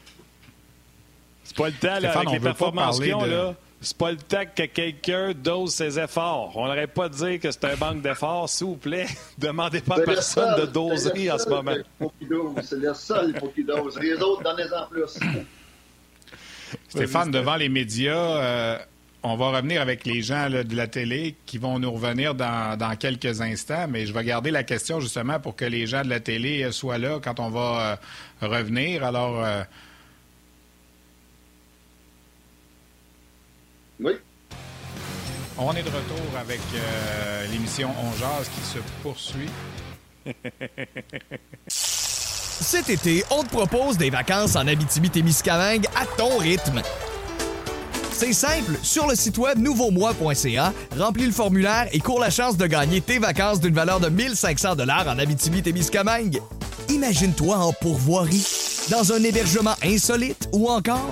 C'est pas le temps, là, avec les performances qu'ils ont, là. C'est pas le temps que quelqu'un dose ses efforts. On n'aurait pas de dire que c'est un manque d'efforts, s'il vous plaît. Demandez pas à personne de doser en ce moment.
C'est le seul il faut qu'il dose. Les autres, donnez-en plus.
Stéphane, devant les médias, euh, on va revenir avec les gens de la télé qui vont nous revenir dans, dans, quelques instants, mais je vais garder la question justement pour que les gens de la télé soient là quand on va euh, revenir. Alors, euh,
Oui.
On est de retour avec euh, l'émission On Jazz qui se poursuit.
Cet été, on te propose des vacances en Abitibi-Témiscamingue à ton rythme. C'est simple, sur le site web nouveaumois.ca, remplis le formulaire et cours la chance de gagner tes vacances d'une valeur de 1500 dollars en Abitibi-Témiscamingue. Imagine-toi en pourvoirie, dans un hébergement insolite ou encore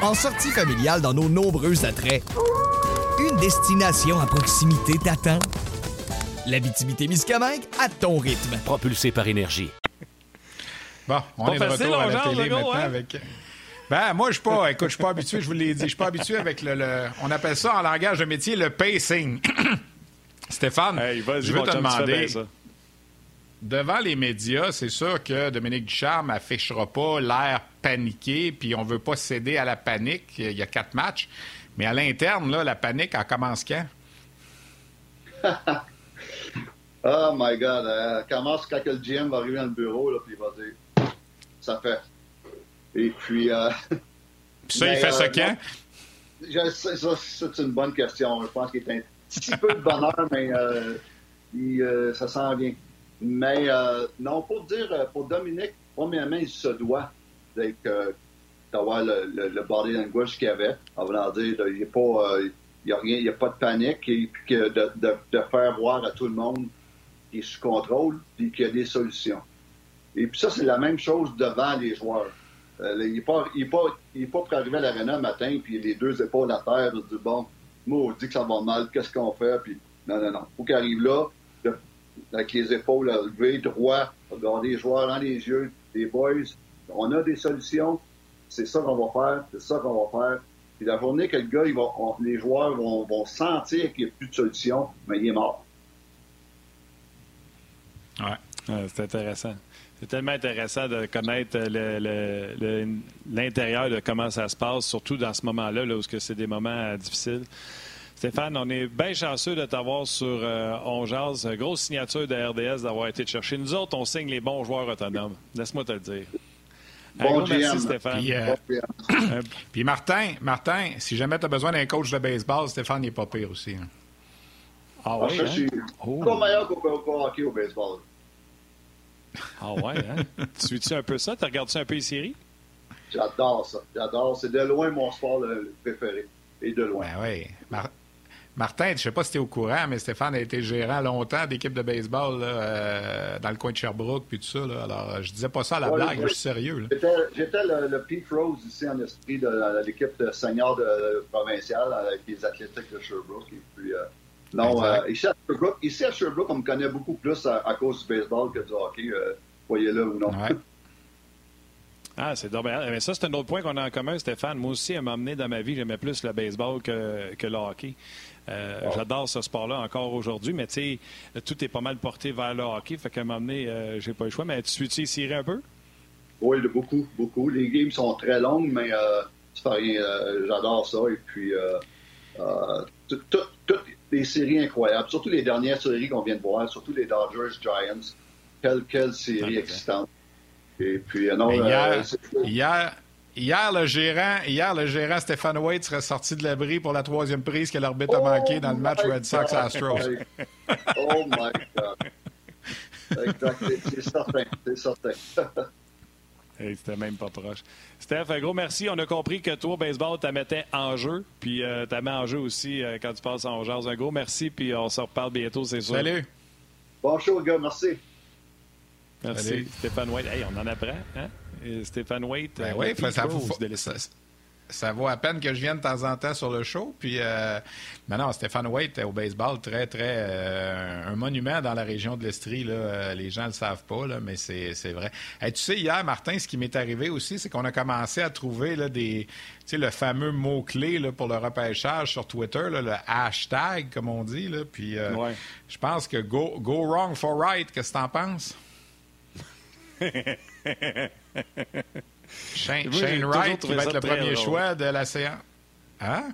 en sortie familiale dans nos nombreux attraits. Une destination à proximité t'attend. L'Abitibi-Témiscamingue à ton rythme.
Propulsé par énergie.
Bon, on est de retour à la télé maintenant avec... Ben, moi, je suis pas, écoute, je suis pas habitué, je vous l'ai dit, je suis pas habitué avec le, on appelle ça en langage de métier le pacing. Stéphane, je veux te demander, devant les médias, c'est sûr que Dominique Ducharme affichera pas l'air paniqué, puis on veut pas céder à la panique. Il y a quatre matchs. Mais à l'interne, là, la panique, elle commence quand?
oh my God. Elle commence quand le GM va arriver dans le bureau, là, puis il va dire ça fait. Et puis. Euh...
Puis ça, il fait ça euh,
quand? ça, c'est une bonne question. Je pense qu'il est un petit peu de bonheur, mais euh, euh, ça sent bien. Mais non, pour dire, pour Dominique, premièrement, il se doit d'avoir le, le, le, body language qu'il y avait, en voulant dire il n'y a pas il a rien, il a pas de panique, et puis que de, de, de, faire voir à tout le monde qu'il est sous contrôle, puis qu'il y a des solutions. Et puis ça, c'est la même chose devant les joueurs. Euh, il n'est pas, il pas, il pas pour arriver à l'arena le matin, puis les deux épaules à terre, de dire bon, moi, on dit que ça va mal, qu'est-ce qu'on fait, puis non, non, non. faut qu'il arrive là, avec les épaules levées, droit, regarder les joueurs dans les yeux, les boys, on a des solutions, c'est ça qu'on va faire, c'est ça qu'on va faire. Puis la journée que le gars, il va, les joueurs vont, vont sentir qu'il n'y a plus de solution, mais il est mort.
Ouais, c'est intéressant. C'est tellement intéressant de connaître l'intérieur de comment ça se passe, surtout dans ce moment-là, là, où c'est des moments euh, difficiles. Stéphane, on est bien chanceux de t'avoir sur euh, On Grosse signature de RDS d'avoir été chercher. Nous autres, on signe les bons joueurs autonomes. Laisse-moi te le dire.
Bon
merci, Stéphane.
Puis, euh, puis, Martin, Martin, si jamais tu as besoin d'un coach de baseball, Stéphane n'est pas pire aussi. Hein.
Ah, ah oui, hein? Je suis oh. pas meilleur qu'au hockey au baseball.
Ah ouais, hein? tu suis-tu un peu ça? Tu regardes-tu un peu les séries?
J'adore ça. J'adore. C'est de loin mon sport préféré. Et de loin.
Ben oui. Martin, je ne sais pas si tu es au courant, mais Stéphane a été gérant longtemps d'équipe de baseball euh, dans le coin de Sherbrooke puis tout ça. Là. Alors, je disais pas ça à la blague, je suis sérieux.
J'étais le, le, Pete Rose ici en esprit de, l'équipe de senior de, provinciale avec les athlétiques de Sherbrooke. Et puis, euh, non, euh, ici, à Sherbrooke, ici, à Sherbrooke, on me connaît beaucoup plus à, cause du baseball que du hockey, voyez-le ou non.
Ah, c'est dommage. Mais ça, c'est un autre point qu'on a en commun, Stéphane. Moi aussi, à m'emmener dans ma vie, j'aimais plus le baseball que, que le hockey. Euh, j'adore ce sport-là encore aujourd'hui, mais tu sais, tout est pas mal porté vers le hockey. Fait qu'à un moment donné, euh, j'ai pas le choix. Mais tu suis-tu un peu?
Oui, beaucoup, beaucoup. Les games sont très longues, mais euh, c'est pas rien. J'adore ça. Et puis, toutes les séries incroyables, surtout les dernières séries qu'on vient de voir, surtout les Dodgers Giants. Quelle, quelle série excitante. Et puis, non,
hier, hier, Hier, le gérant, hier, le gérant Stéphane White serait sorti de l'abri pour la troisième prise que l'arbitre a oh manqué dans le match Red Sox-Astros.
oh my God. Exact, c'est certain, c'est certain.
hey, C'était même pas proche. Steph, un gros merci. On a compris que toi, baseball, tu mettais en jeu. Puis euh, tu mis en jeu aussi euh, quand tu passes en jazz. Un gros merci. Puis on se reparle bientôt, c'est sûr.
Salut.
Bonjour, gars. Merci.
Merci, Stéphane White. Hey, on en apprend, hein? Stéphane Waite.
Ben oui, ça, vaut, ça, vaut à peine que je vienne de temps en temps sur le show. Puis, euh, non, Stéphane Waite au baseball, très, très. Euh, un monument dans la région de l'Estrie. Euh, les gens ne le savent pas, là, mais c'est vrai. tu sais, hier, Martin, ce qui m'est arrivé aussi, c'est qu'on a commencé à trouver là, des. Tu sais, le fameux mot-clé pour le repêchage sur Twitter, le hashtag, comme on dit. Là, puis, je pense que go, go wrong for right. Qu'est-ce que tu en penses? Shane, Wright qui va être le premier choix de la séance. Hein?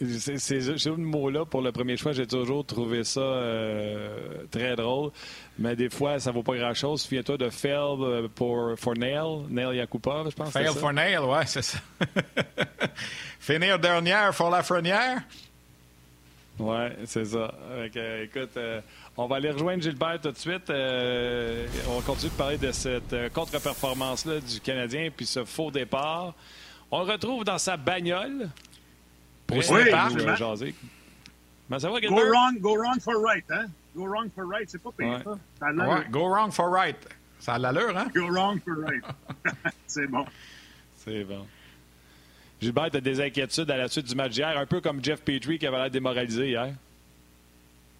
Ces mots-là, pour le premier choix, j'ai toujours trouvé ça euh, très drôle. Mais des fois, ça ne vaut pas grand-chose. Souviens-toi de Fail euh, pour, for Nail, Nail Yakupov, je pense.
Fail for Nail, ouais, c'est ça. Finir dernière pour la frenière.
Oui, c'est ça. écoute, euh, on va aller rejoindre Gilbert tout de suite. Euh, on va continuer de parler de cette euh, contre-performance-là du Canadien puis ce faux départ. On le retrouve dans sa bagnole.
Pour oui, jaser.
Mais ça va,
go wrong, go wrong for right, hein? Go wrong for right, c'est pas pire, ça.
ouais, go wrong for right. Ça a l'allure, hein?
Go wrong for right. c'est bon.
C'est bon. Gilbert, as des inquiétudes à la suite du match d'hier, un peu comme Jeff Petrie qui avait l'air démoralisé hier?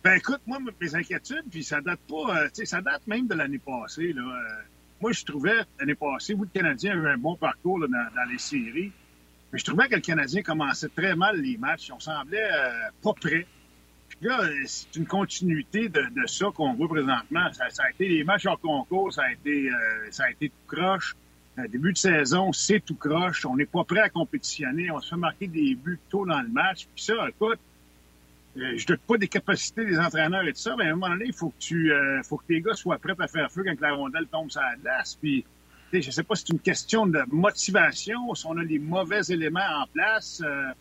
Ben écoute, moi, mes inquiétudes, puis ça date pas, euh, sais, ça date même de l'année passée. Là. Euh, moi, je trouvais, l'année passée, oui, le Canadien a eu un bon parcours là, dans, les séries, mais je trouvais que le Canadien commençait très mal les matchs. On semblait euh, pas prêt. Puis là, c'est une continuité de, de ça qu'on voit présentement. Ça, ça, a été les matchs en concours, ça a été, ça a été tout croche. début de saison, c'est tout croche. On n'est pas prêt à compétitionner. On se fait marquer des buts tôt dans le match. Puis ça, écoute, euh, je doute pas des capacités des entraîneurs et tout ça, mais à un moment donné, il faut que tu, euh, faut que tes gars soient prêts à faire feu quand la rondelle tombe sur la glace. Puis, je sais pas si c'est une question de motivation, si on a les mauvais éléments en place. Euh,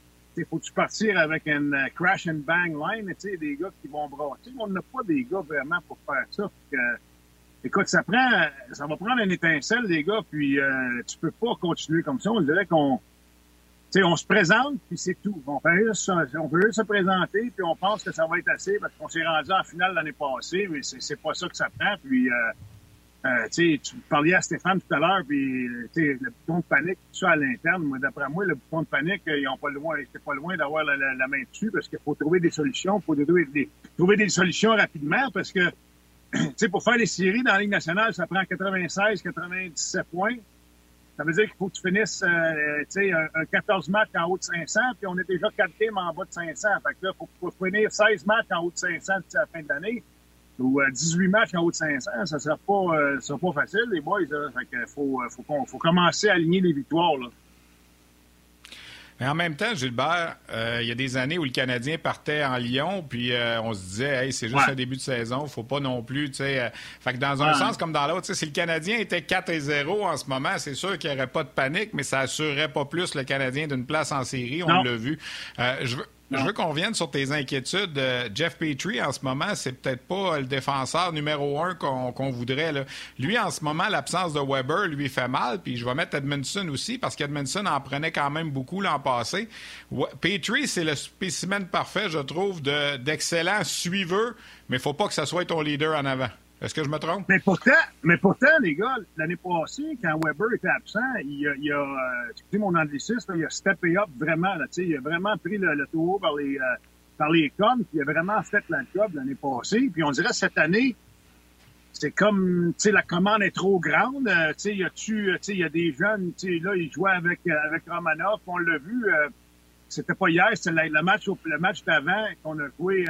faut-tu partir avec une euh, crash and bang line, tu sais, des gars qui vont brasser. On n'a pas des gars vraiment pour faire ça. Écoute, ça prend, ça va prendre une étincelle, les gars, puis euh, tu peux pas continuer comme ça. On dirait qu'on on se présente, puis c'est tout. On peut, juste, se présenter, puis on pense que ça va être assez parce qu'on s'est rendu en finale l'année passée, mais c'est pas ça que ça prend. Puis, euh, euh, tu parlais à Stéphane tout à l'heure, puis le bouton de panique, tout ça à l'interne. Moi, d'après moi, le bouton de panique, ils ont pas loin, pas loin d'avoir la, main dessus parce qu'il faut trouver des solutions, faut trouver des, trouver des solutions rapidement parce que, tu pour faire les séries dans la Ligue nationale, ça prend 96, 97 points. Ça veut dire qu'il faut que tu finisses euh, sais, un, 14 matchs en haut de 500, puis on est déjà 4 games en bas de 500. Fait que là, il faut, finir 16 matchs en haut de 500 d'ici la fin de l'année, ou 18 euh, matchs en haut de 500. Ça ne sera, pas, euh, sera pas facile, les boys. Fait que faut, faut, faut commencer à aligner les victoires. Là.
Mais en même temps, Gilbert, euh, il y a des années où le Canadien partait en Lyon, puis euh, on se disait, hey, c'est juste un début de saison, faut pas non plus, tu sais. Euh, fait que dans un sens comme dans l'autre, si le Canadien était 4 et 0 en ce moment, c'est sûr qu'il n'y aurait pas de panique, mais ça assurerait pas plus le Canadien d'une place en série, on l'a vu. je veux je veux qu'on vienne sur tes inquiétudes. Euh, Jeff Petrie, en ce moment, c'est peut-être pas le défenseur numéro un qu'on voudrait. Là. Lui, en ce moment, l'absence de Weber lui fait mal. Puis je vais mettre Edmondson aussi, parce qu'Edmondson en prenait quand même beaucoup l'an passé. Petrie, c'est le spécimen parfait, je trouve, d'excellent suiveur, mais il faut pas que ce soit ton leader en avant. Est-ce que je me trompe?
Mais pourtant, mais pourtant les gars, l'année passée, quand Weber était absent, il a, il a euh, excusez mon anglicisme, il a steppé up vraiment. Là, il a vraiment pris le, le tour par les, euh, par les puis il a vraiment fait la job l'année passée. Puis on dirait cette année, c'est comme, tu sais, la commande est trop grande. Euh, tu sais, il y a il y a des jeunes, tu sais, là, ils jouaient avec avec Romanov, on l'a vu. c'était pas hier, c'était le, match le match d'avant qu'on a joué,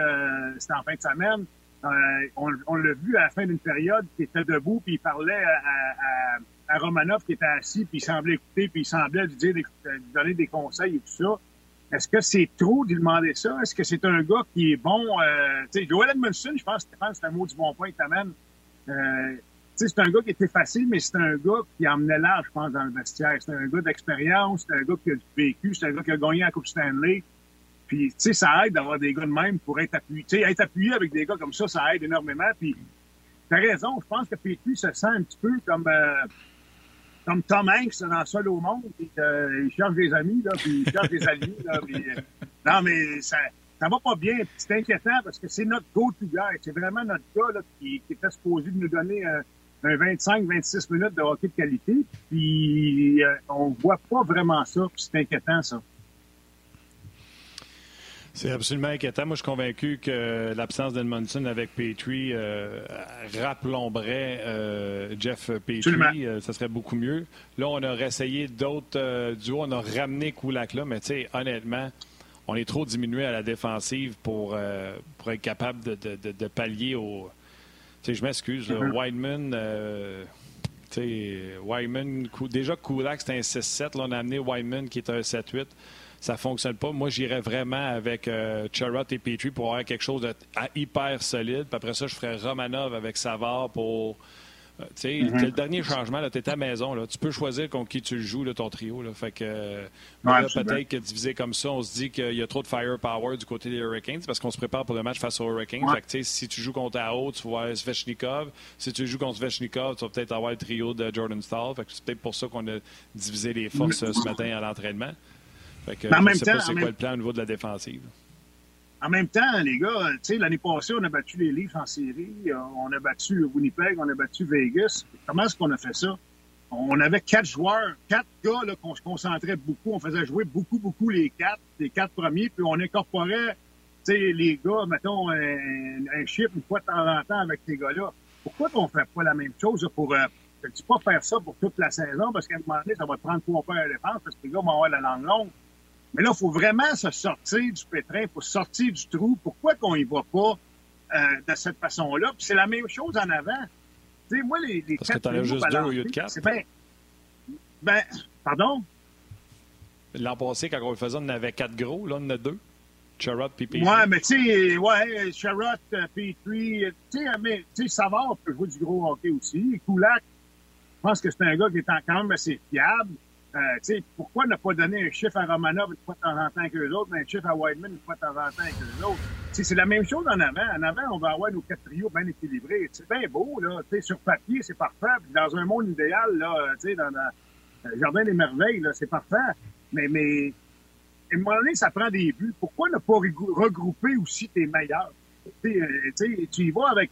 c'était en fin de semaine. Euh, on, on l'a vu à la fin d'une période qui était debout, puis il parlait à, à, à, Romanov qui était assis, puis il semblait écouter, puis il semblait lui, dire, lui donner des conseils et tout ça. Est-ce que c'est trop de lui demander ça? Est-ce que c'est un gars qui est bon? Euh, Joel Edmondson, je pense, Stéphane, c'est un mot du bon point que t'amènes. Euh, c'est un gars qui était facile, mais c'est un gars qui emmenait l'âge, je pense, dans le vestiaire. C'est un gars d'expérience, c'est un gars qui a vécu, c'est un gars qui a gagné la Coupe Stanley. Puis, tu sais, ça aide d'avoir des gars de même pour être appuyé. Tu sais, être appuyé avec des gars comme ça, ça aide énormément. Puis, t'as raison, je pense que Petrie se sent un petit peu comme, euh, comme Tom Hanks dans Seul au monde. Puis, euh, il cherche des amis, là, puis il cherche des alliés, là. Euh, non, mais ça, ça va pas bien. C'est inquiétant parce que c'est notre go-to guy. C'est vraiment notre gars là, qui, qui était supposé de nous donner un, un 25-26 minutes de hockey de qualité. Puis euh, on voit pas vraiment ça. Puis c'est inquiétant, ça.
C'est absolument inquiétant. Moi, je suis convaincu que l'absence d'Edmondson avec Petrie euh, rappelomberait euh, Jeff Petrie. Euh, ça serait beaucoup mieux. Là, on a réessayé d'autres euh, duos. On a ramené Kulak là, mais tu sais, honnêtement, on est trop diminué à la défensive pour, euh, pour être capable de, de, de, de pallier au. Tu sais, je m'excuse. Mm -hmm. Wideman. tu sais, Wyman, déjà Kulak, c'était un 6-7. Là, on a amené Wyman qui est un 7-8 ça fonctionne pas. Moi, j'irais vraiment avec euh, Charrot et Petrie pour avoir quelque chose de hyper solide. Puis après ça, je ferais Romanov avec Savard pour. Euh, tu sais, mm -hmm. le dernier changement, tu es à la maison. Là. Tu peux choisir contre qui tu joues, là, ton trio. Là. Fait que euh, ouais, peut-être que divisé comme ça, on se dit qu'il y a trop de firepower du côté des Hurricanes parce qu'on se prépare pour le match face aux Hurricanes. Ouais. Fait que, si tu joues contre AO, tu vas avoir Svechnikov. Si tu joues contre Svechnikov, tu vas peut-être avoir le trio de Jordan Stahl. Fait que c'est peut-être pour ça qu'on a divisé les forces ce matin à l'entraînement. Fait que, en même sais temps, pas c'est quoi même... le plan au niveau de la défensive.
En même temps, les gars, l'année passée, on a battu les Leafs en série, on a battu Winnipeg, on a battu Vegas. Comment est-ce qu'on a fait ça? On avait quatre joueurs, quatre gars là, qu'on se concentrait beaucoup. On faisait jouer beaucoup, beaucoup les quatre, les quatre premiers, puis on incorporait, les gars, mettons, un, un chiffre une fois de temps en temps avec ces gars-là. Pourquoi on fait pas la même chose pour... Euh, je ne dis pas faire ça pour toute la saison, parce qu'à un moment donné, ça va te prendre trois à la défense, parce que les gars vont avoir la langue longue. Mais là, il faut vraiment se sortir du pétrin, pour sortir du trou. Pourquoi qu'on y va pas euh, de cette façon-là? Puis c'est la même chose en avant. Tu sais, moi, les, les
Parce que t'en as juste deux au lieu de quatre.
Ben, pardon?
L'an passé, quand on le faisait, on en avait quatre gros. Là, on en a deux. Charrot puis Petrie.
Ouais, mais tu sais, ouais, Charrot, euh, Petrie, tu sais, mais tu sais, Savard peut jouer du gros hockey aussi. Kulak, je pense que c'est un gars qui est quand même assez fiable. Euh, pourquoi ne pas donner un chiffre à Romanov une fois de temps en temps que les autres, mais un chiffre à Whiteman une fois de temps en temps que les autres? c'est la même chose en avant. En avant, on va avoir nos quatre trios bien équilibrés. C'est bien beau, là. T'sais, sur papier, c'est parfait. Puis dans un monde idéal, là, t'sais, dans le Jardin des Merveilles, là, c'est parfait. Mais, mais, à un moment donné, ça prend des buts. Pourquoi ne pas regrouper aussi tes meilleurs? T'sais, t'sais, tu y vas avec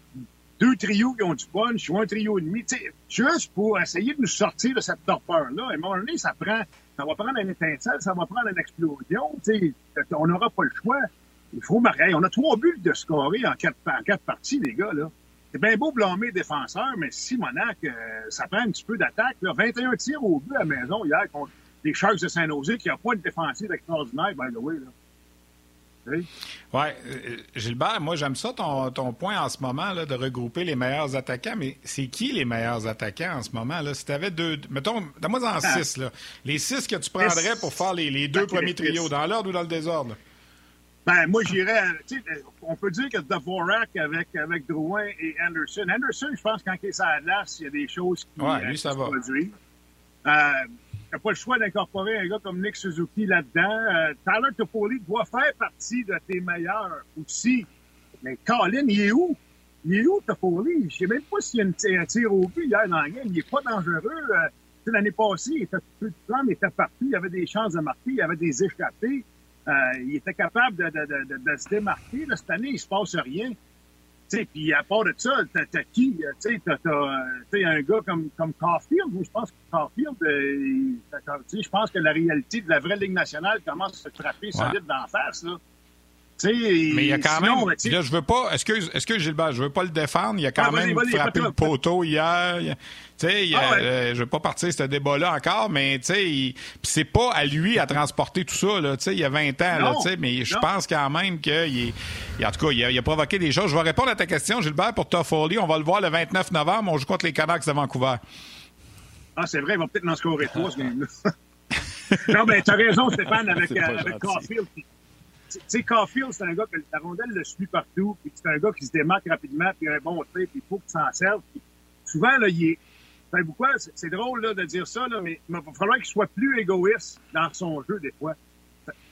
deux trios qui ont du punch ou un trio et demi, juste pour essayer de nous sortir de cette torpeur-là. À un moment donné, ça prend, ça va prendre une étincelle, ça va prendre une explosion. T'sais, on n'aura pas le choix. Il faut marquer. On a trois buts de scorer en quatre, en quatre parties, les gars. là. C'est bien beau blâmer les défenseurs, mais si Monac, euh, ça prend un petit peu d'attaque. 21 tirs au but à la maison hier contre les Sharks de Saint-Nosé, qui n'ont pas de défensive extraordinaire, by the way. Là.
Oui, ouais, Gilbert, moi j'aime ça ton, ton, point en ce moment là, de regrouper les meilleurs attaquants, mais c'est qui les meilleurs attaquants en ce moment? Là? Si tu avais deux. Mettons, donne-moi en ah. six, là. Les six que tu prendrais pour faire les, les deux premiers trios, dans l'ordre ou dans le désordre?
Ben, moi, j'irais. On peut dire que Dvorak avec, avec Drouin et Anderson. Anderson, je pense, quand il est à la glace, il y a des choses qui,
ouais, lui, ça
qui
va.
se produisent. Euh, t'as pas le choix d'incorporer un gars comme Nick Suzuki là-dedans. Euh, Tyler Toffoli doit faire partie de tes meilleurs aussi. Mais Colin, il est où? Il est où, Toffoli? Je sais même pas s'il y a un tir au but hier dans la game. Il est pas dangereux. Euh, L'année passée, il était peu de mais il était partout. Il avait des chances de marquer. Il avait des échappées. Euh, il était capable de, de, de, de, se démarquer. Là, cette année, il se passe rien. T'sais, puis à part de ça, t'as, t'as qui? T'sais, t'as, t'as, un gars comme, comme Caulfield. Moi, je pense que Caulfield, euh, je pense que la réalité de la vraie Ligue nationale commence à se frapper
Ouais.
solide d'en face. Là.
Mais il y a quand
sinon,
même.
t'sais,
Là, je veux pas. Excuse, excuse Gilbert, je veux pas le défendre. Il a quand
Ah,
même frappé le poteau hier. Tu sais, il-
Ah ouais.
euh, je veux pas partir de ce débat-là encore, mais tu sais, il- c'est pas à lui à transporter tout ça. Là, tu sais, il y a 20 ans, là, tu sais, mais je pense quand même qu'il est, en tout cas, il a, il a provoqué des choses. Je vais répondre à ta question, Gilbert, pour Toffoli. On va le voir le 29 novembre. On joue contre les Canucks de Vancouver.
Ah, c'est vrai, il va peut-être en scorer trois, ce game-là. non, ben, t'as raison, Stéphane, avec, euh, avec. Caulfield. Tu sais, Caulfield, c'est un gars que la rondelle le suit partout, puis c'est un gars qui se démarque rapidement, puis il a un bon trait, puis il faut qu'il s'en serve. Puis souvent, là, il est... Enfin, pourquoi? C'est drôle là, de dire ça, là, mais il va falloir qu'il soit plus égoïste dans son jeu, des fois.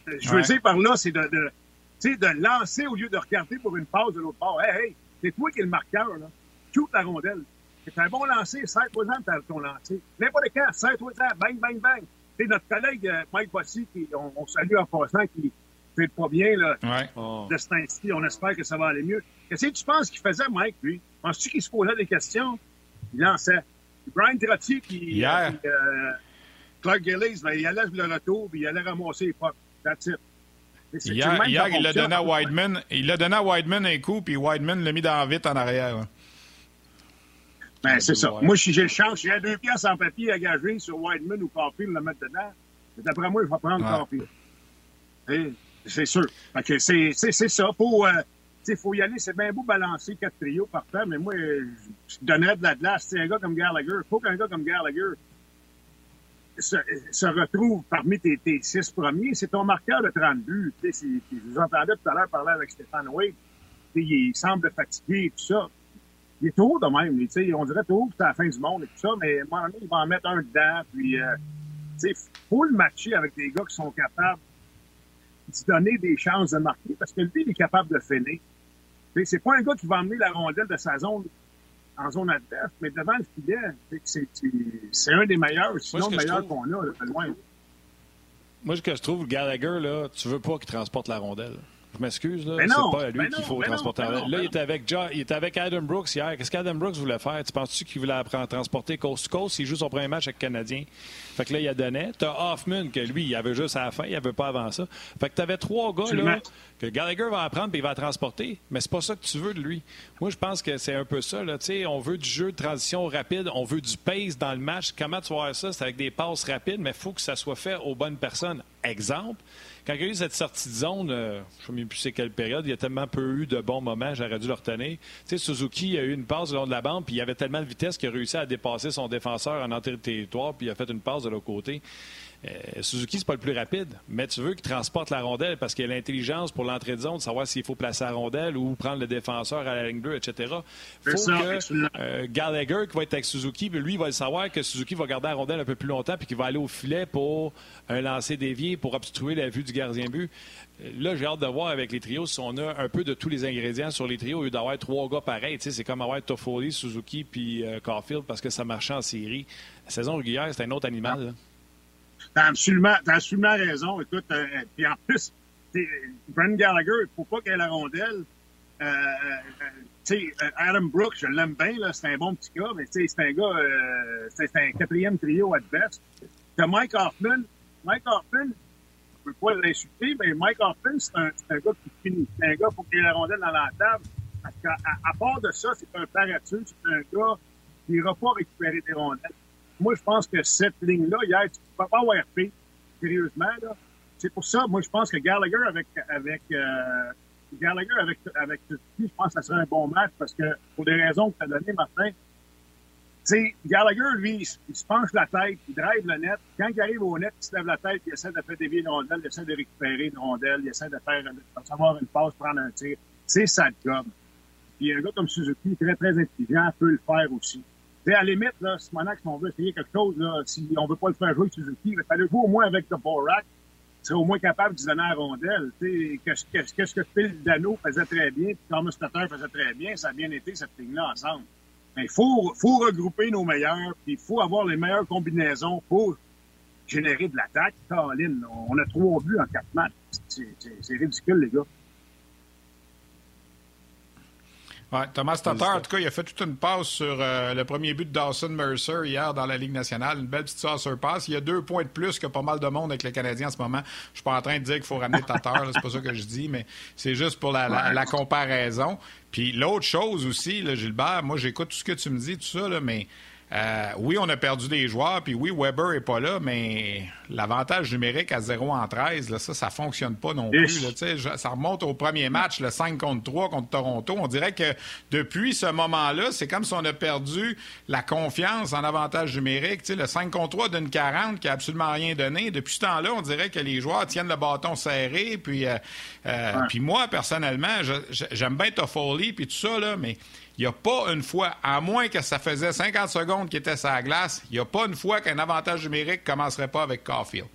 Je veux
Ouais.
dire par là, c'est de, de, tu lancer au lieu de regarder pour une passe de l'autre bord. Hey, hey, c'est toi qui es le marqueur, là. Shoot la rondelle. C'est un bon lancer, serre-toi en t'as ton lancer. N'importe quand, serre-toi en bang, bang, bang. C'est notre collègue euh, Mike Bossy, qui, on, on salue en passant, qui fait pas bien, là,
Ouais.
Oh.
de ce temps-ci. On espère que ça va aller mieux. Qu'est-ce que tu penses qu'il faisait, Mike, lui? Penses-tu qu'il se posait des questions? Il lançait. Brian Trottier, puis, euh, Clark Gillies, ben, il allait le retour, puis il allait ramasser les pucks. That's it. C'est- c'est
Hier, hier, il l'a donné à. Wideman. Il l'a donné à Wideman un coup, puis Wideman l'a mis dans vite en arrière.
Ben, c'est ça.
Ouais.
Moi, si j'ai le chance, j'ai deux pièces en papier à gager sur Wideman ou Caulfield, le mettre dedans. Mais D'après moi, je vais prendre
Ouais.
Caulfield. C'est sûr. Que c'est c'est- c'est ça. Euh, sais, faut y aller. C'est bien beau balancer quatre trios partant, mais moi, je donnerais de la glace. Un gars comme Gallagher, faut qu'un gars comme Gallagher se, se retrouve parmi tes, tes six premiers. C'est ton marqueur de 30 buts. C'est- je vous entendais tout à l'heure parler avec Stéphane Wade. Il semble fatigué et tout ça. Il est tôt de même. On dirait tôt, c'est à la fin du monde et tout ça, mais à un moment donné, il va en mettre un dedans. Puis, euh, faut le matcher avec des gars qui sont capables de se donner des chances de marquer parce que lui, il est capable de finir. C'est pas un gars qui va emmener la rondelle de sa zone en zone adverse, mais devant le filet, c'est- un des meilleurs, sinon le meilleur qu'on a, de loin.
Moi, ce que je trouve, Gallagher, là, tu veux pas qu'il transporte la rondelle. Je m'excuse, là. C'est pas à lui qu'il faut transporter
non.
Là, il était, avec il était avec Adam Brooks hier. Qu'est-ce qu'Adam Brooks voulait faire? Tu penses-tu qu'il voulait apprendre, transporter coast to coast? Il joue son premier match avec le Canadien. Fait que là, il a donné. T'as Hoffman, que lui, il avait juste à la fin, il avait pas avant ça. Fait que t'avais trois gars, là, que Gallagher va apprendre puis il va transporter. Mais c'est pas ça que tu veux de lui. Moi, je pense que c'est un peu ça, là. Tu sais, on veut du jeu de transition rapide, on veut du pace dans le match. Comment tu vas voir ça? C'est avec des passes rapides, mais il faut que ça soit fait aux bonnes personnes. Exemple, quand il y a eu cette sortie de zone, euh, je ne sais même plus c'est quelle période, il y a tellement peu eu de bons moments, j'aurais dû le retenir. Tu sais, Suzuki a eu une passe le long de la bande, puis il avait tellement de vitesse qu'il a réussi à dépasser son défenseur en entrée de territoire, puis il a fait une passe de l'autre côté. Euh, Suzuki, c'est pas le plus rapide, mais tu veux qu'il transporte la rondelle parce qu'il a l'intelligence pour l'entrée de zone, de savoir s'il faut placer la rondelle ou prendre le défenseur à la ligne bleue, etc.
C'est
faut
ça,
que euh, Gallagher, qui va être avec Suzuki, puis lui, il va le savoir que Suzuki va garder la rondelle un peu plus longtemps puis qu'il va aller au filet pour un lancer dévié pour obstruer la vue du gardien but. Euh, Là, j'ai hâte de voir avec les trios si on a un peu de tous les ingrédients sur les trios au lieu d'avoir trois gars pareils. C'est comme avoir Toffoli, Suzuki puis euh, Caulfield parce que ça marchait en série. La saison régulière, c'est un autre animal.
T'as absolument, t'as absolument raison. Écoute, euh, puis en plus, t'sais, Brent Gallagher, il faut pas ait la rondelle. Euh, euh, euh, Adam Brooks, je l'aime bien, c'est un bon petit gars, mais c'est un gars, euh, c'est un quatrième trio best. T'as Mike Hoffman. Mike Hoffman, peux pas l'insulter, mais Mike Hoffman, c'est un, gars qui finit. C'est un gars pour qu'il ait la rondelle dans la table. Parce qu'à à, part de ça, c'est un paresseux, c'est un gars qui n'ira pas récupérer des rondelles. Moi, je pense que cette ligne-là, hier, tu ne peux pas avoir fait, sérieusement, là. C'est pour ça, moi, je pense que Gallagher avec, avec, euh, Gallagher avec, avec je pense que ça serait un bon match parce que, pour des raisons que tu as données, Martin, sais, Gallagher, lui, il, se- penche la tête, il drive le net. Quand il arrive au net, il se lève la tête, il essaie de faire dévier une rondelle, il essaie de récupérer une rondelle, il essaie de faire, de recevoir une passe, prendre un tir. C'est sa job. Puis un gars comme Suzuki, très, très intelligent, peut le faire aussi. Tu sais, à la limite, là, si Monac, si on veut essayer quelque chose, là, si on veut pas le faire jouer Suzuki, il fallait jouer au moins avec le. Tu serais au moins capable de donner la rondelle. Qu'est-ce que Phil Dano faisait très bien, puis Thomas Tatar faisait très bien, ça a bien été cette ligne-là ensemble. Il faut, faut regrouper nos meilleurs, puis il faut avoir les meilleures combinaisons pour générer de l'attaque. Caroline, on a trois buts en quatre matchs. C'est ridicule, les gars.
Ouais, Thomas Tatar, en tout cas, il a fait toute une passe sur euh, le premier but de Dawson Mercer hier dans la Ligue nationale. Une belle petite saucer passe. Il y a deux points de plus que pas mal de monde avec le Canadien en ce moment. Je suis pas en train de dire qu'il faut ramener Tatar, c'est pas ça que je dis, mais c'est juste pour la, la- la comparaison. Puis l'autre chose aussi, là, Gilbert, moi j'écoute tout ce que tu me dis, tout ça, là, mais euh, oui, on a perdu des joueurs, puis oui, Weber est pas là, mais l'avantage numérique à 0 en 13, là, ça, ça fonctionne pas non plus. Là, ça remonte au premier match, le 5 contre 3 contre Toronto. On dirait que depuis ce moment-là, c'est comme si on a perdu la confiance en avantage numérique. sais, le 5 contre 3 d'une 40 qui a absolument rien donné. Depuis ce temps-là, on dirait que les joueurs tiennent le bâton serré. Puis, euh, euh, puis moi, personnellement, j'aime bien Toffoli puis tout ça, là, mais il n'y a pas une fois, à moins que ça faisait 50 secondes qu'il était sur la glace, il n'y a pas une fois qu'un avantage numérique ne commencerait pas avec Caulfield.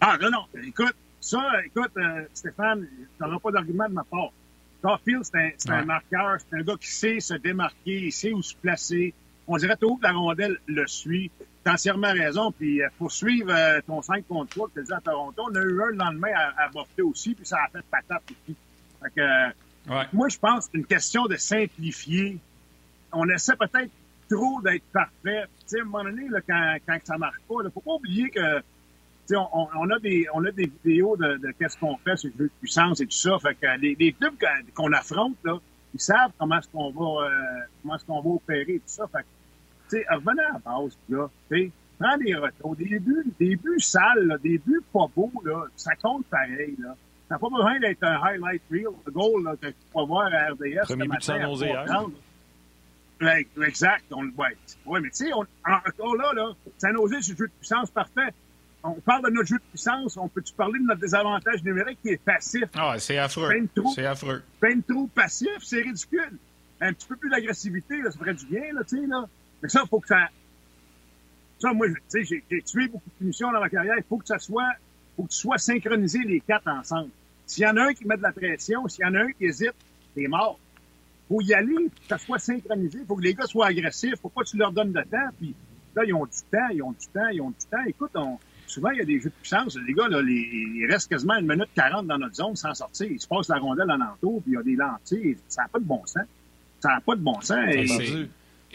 Ah, non, non. Écoute, ça, écoute, euh, Stéphane, tu n'auras pas d'argument de ma part. Caulfield, c'est un, marqueur, c'est un gars qui sait se démarquer, il sait où se placer. On dirait tout que la rondelle le suit. Tu as entièrement raison. Puis euh, pour suivre euh, ton 5 contre 3 que tu as dit à Toronto, on a eu un le lendemain à, à aussi, puis ça a fait patate. Fait que, moi, je pense que c'est une question de simplifier. On essaie peut-être trop d'être parfait. sais, à un moment donné, là, quand, quand ça marche pas, il faut pas oublier que on, on, a des on a des vidéos de, de qu'est-ce qu'on fait sur le jeu de puissance et tout ça. Fait que les, les clubs qu'on affronte, là, ils savent comment est-ce qu'on va euh, comment est-ce qu'on va opérer et tout ça. Fait que, revenez à la base, là. Prends des retours. Des buts, des buts sales, là, des buts pas beaux, là, ça compte pareil. Là. N'a pas besoin d'être un highlight reel, le goal là, que tu vas voir à RDS.
Premier but de San Jose
hier. exact. On, ouais. ouais, mais tu sais, encore là, là, San Jose, c'est le jeu de puissance parfait. On parle de notre jeu de puissance, on peut-tu parler de notre désavantage numérique qui est passif?
Ah, c'est affreux. C'est affreux.
Peine trop passif, c'est ridicule. Un petit peu plus d'agressivité, ça ferait du bien, là, tu sais, là. Mais ça, il faut que ça. Ça, moi, tu sais, j'ai tué beaucoup de punitions dans ma carrière. Il faut que ça soit faut que tu sois synchronisé les quatre ensemble. S'il y en a un qui met de la pression, s'il y en a un qui hésite, t'es mort. Faut y aller, que ça soit synchronisé. Faut que les gars soient agressifs. Faut pas que tu leur donnes de temps. Puis là, ils ont du temps, ils ont du temps, ils ont du temps. Écoute, souvent, il y a des jeux de puissance. Les gars, là, les, ils restent quasiment une minute quarante dans notre zone sans sortir. Ils se passent la rondelle en entour, puis il y a des lentilles. Ça n'a pas de bon sens. Ça n'a pas de bon sens.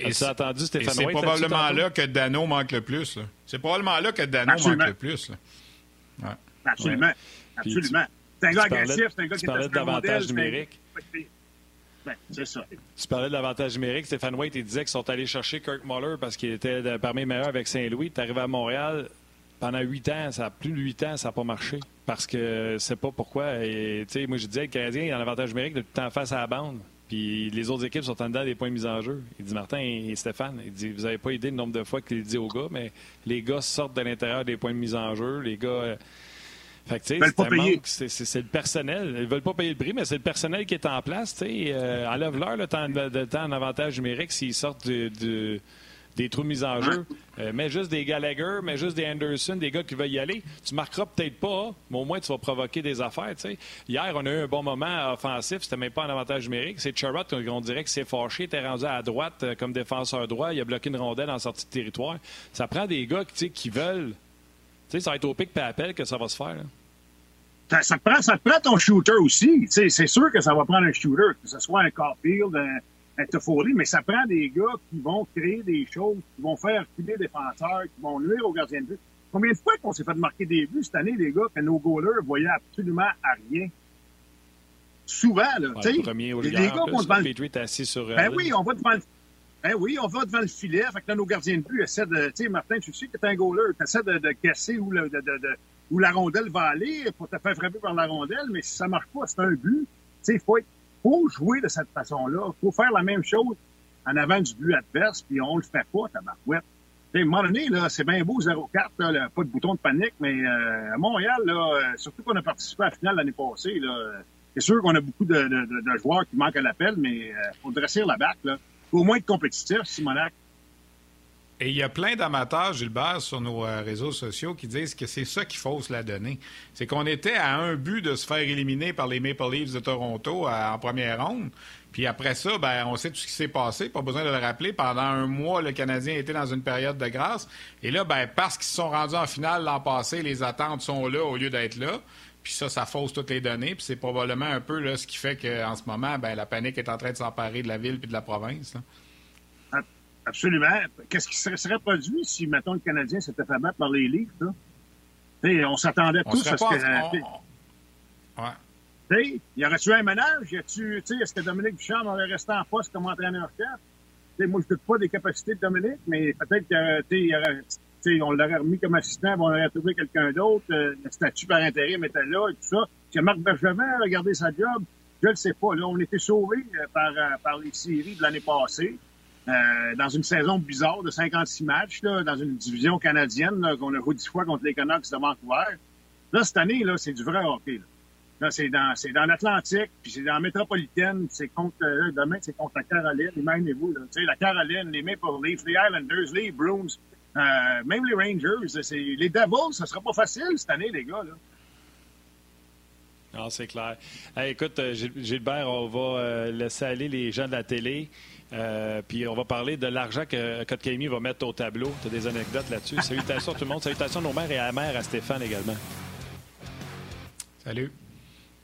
Et, c'est entendu, Stéphane
C'est probablement là que Dano manque le plus. C'est probablement là que Dano manque le plus. Là.
Absolument. Absolument. C'est un gars agressif, c'est un gars qui
parlais de l'avantage numérique.
Ben, c'est ça.
Tu parlais de l'avantage numérique. Stéphane White, il disait qu'ils sont allés chercher Kirk Muller parce qu'il était parmi les meilleurs avec Saint-Louis. Tu arrives à Montréal, pendant huit ans, ça a plus de huit ans, ça n'a pas marché. Parce que c'est pas pourquoi. Et, moi, je disais, le Canadien il a un avantage numérique de tout le temps face à la bande. Puis les autres équipes sont en dedans des points mis en jeu. Il dit Martin et Stéphane, il dit Vous n'avez pas idée le nombre de fois qu'il dit aux gars, mais les gars sortent de l'intérieur des points de mise en jeu. Les gars. Fait que, tu sais, c'est le personnel. Ils veulent pas payer le prix, mais c'est le personnel qui est en place. Euh, enlève-leur le temps, de temps en avantage numérique s'ils sortent de, des trous de mise en jeu. Euh, mais juste des Gallagher, mais juste des Anderson, des gars qui veulent y aller. Tu marqueras peut-être pas, mais au moins tu vas provoquer des affaires. Hier, on a eu un bon moment offensif, c'était même pas un avantage numérique. C'est Charrot, on dirait que c'est fâché, était rendu à droite euh, comme défenseur droit, il a bloqué une rondelle en sortie de territoire. Ça prend des gars qui veulent. Tu sais, ça va être au pic et appel que ça va se faire.
Ça, ça, prend, ça prend ton shooter aussi. C'est sûr que ça va prendre un shooter, que ce soit un Caulfield, un, un Toffoli, mais ça prend des gars qui vont créer des choses, qui vont faire filer les défenseurs, qui vont nuire aux gardiens de but. Combien de fois qu'on s'est fait marquer des buts cette année, les gars, que nos goalers voyaient absolument à rien? Souvent, là. Ouais,
sais, les, gars vont devant le... assis sur...
Ben oui, on va devant le... Ben oui, on va devant le filet. Fait que là, nos gardiens de but essaient de... Tu sais, Martin, tu sais que t'es un goaler. Tu essaies de, de casser où de, de, où la rondelle va aller pour te faire frapper par la rondelle, mais si ça marche pas, c'est un but. Il faut, faut jouer de cette façon-là. faut faire la même chose en avant du but adverse, puis on le fait pas, tabarouette. À un moment donné, là, c'est bien beau 0-4, pas de bouton de panique, mais euh, à Montréal, là, euh, surtout qu'on a participé à la finale l'année passée, là, c'est sûr qu'on a beaucoup de, joueurs qui manquent à l'appel, mais euh, faut dresser la bac. Là. Au moins être compétitif, Simonac.
Et il y a plein d'amateurs, Gilbert, sur nos euh, réseaux sociaux qui disent que c'est ça qui fausse la donnée. C'est qu'on était à un but de se faire éliminer par les Maple Leafs de Toronto euh, en première ronde. Puis après ça, ben, on sait tout ce qui s'est passé. Pas besoin de le rappeler. Pendant un mois, le Canadien était dans une période de grâce. Et là, ben, parce qu'ils se sont rendus en finale l'an passé, les attentes sont là au lieu d'être là. Puis ça, ça fausse toutes les données. Puis c'est probablement un peu là, ce qui fait qu'en ce moment, ben, la panique est en train de s'emparer de la ville puis de la province.
Absolument. Qu'est-ce qui serait, produit si, mettons, le Canadien s'était fait battre par les livres, là? on s'attendait tous à ce que. Ouais. y aurait-tu un ménage? Est-ce que Dominique Duchamp aurait resté en poste comme entraîneur-chef? moi, je doute pas des capacités de Dominique, mais peut-être qu'on l'aurait remis comme assistant, on aurait trouvé quelqu'un d'autre. Euh, le statut par intérim était là et tout ça. Si Marc Bergevin a regardé sa job, je ne sais pas. Là, on était sauvés euh, par, euh, par les séries de l'année passée. dans une saison bizarre de 56 matchs, là, dans une division canadienne qu'on a joué 10 fois contre les Canucks de Vancouver. Là, cette année, là, c'est du vrai hockey. Là. C'est dans, c'est dans l'Atlantique, puis c'est dans la métropolitaine, c'est contre, demain, c'est contre la Caroline, imaginez-vous, la Caroline, les Maple Leafs, les Islanders, les Bruins, euh, même les Rangers, c'est, les Devils, ça sera pas facile cette année, les gars, là.
Non, c'est clair. écoute, euh, Gilbert, on va euh, laisser aller les gens de la télé. puis on va parler de l'argent que Kotkami va mettre au tableau. Tu as des anecdotes là-dessus? Salutations à tout le monde. Salutations à nos mères et à la mère, à Stéphane également.
Salut.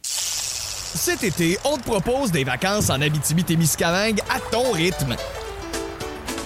Cet été, on te propose des vacances en Abitibi-Témiscamingue à ton rythme.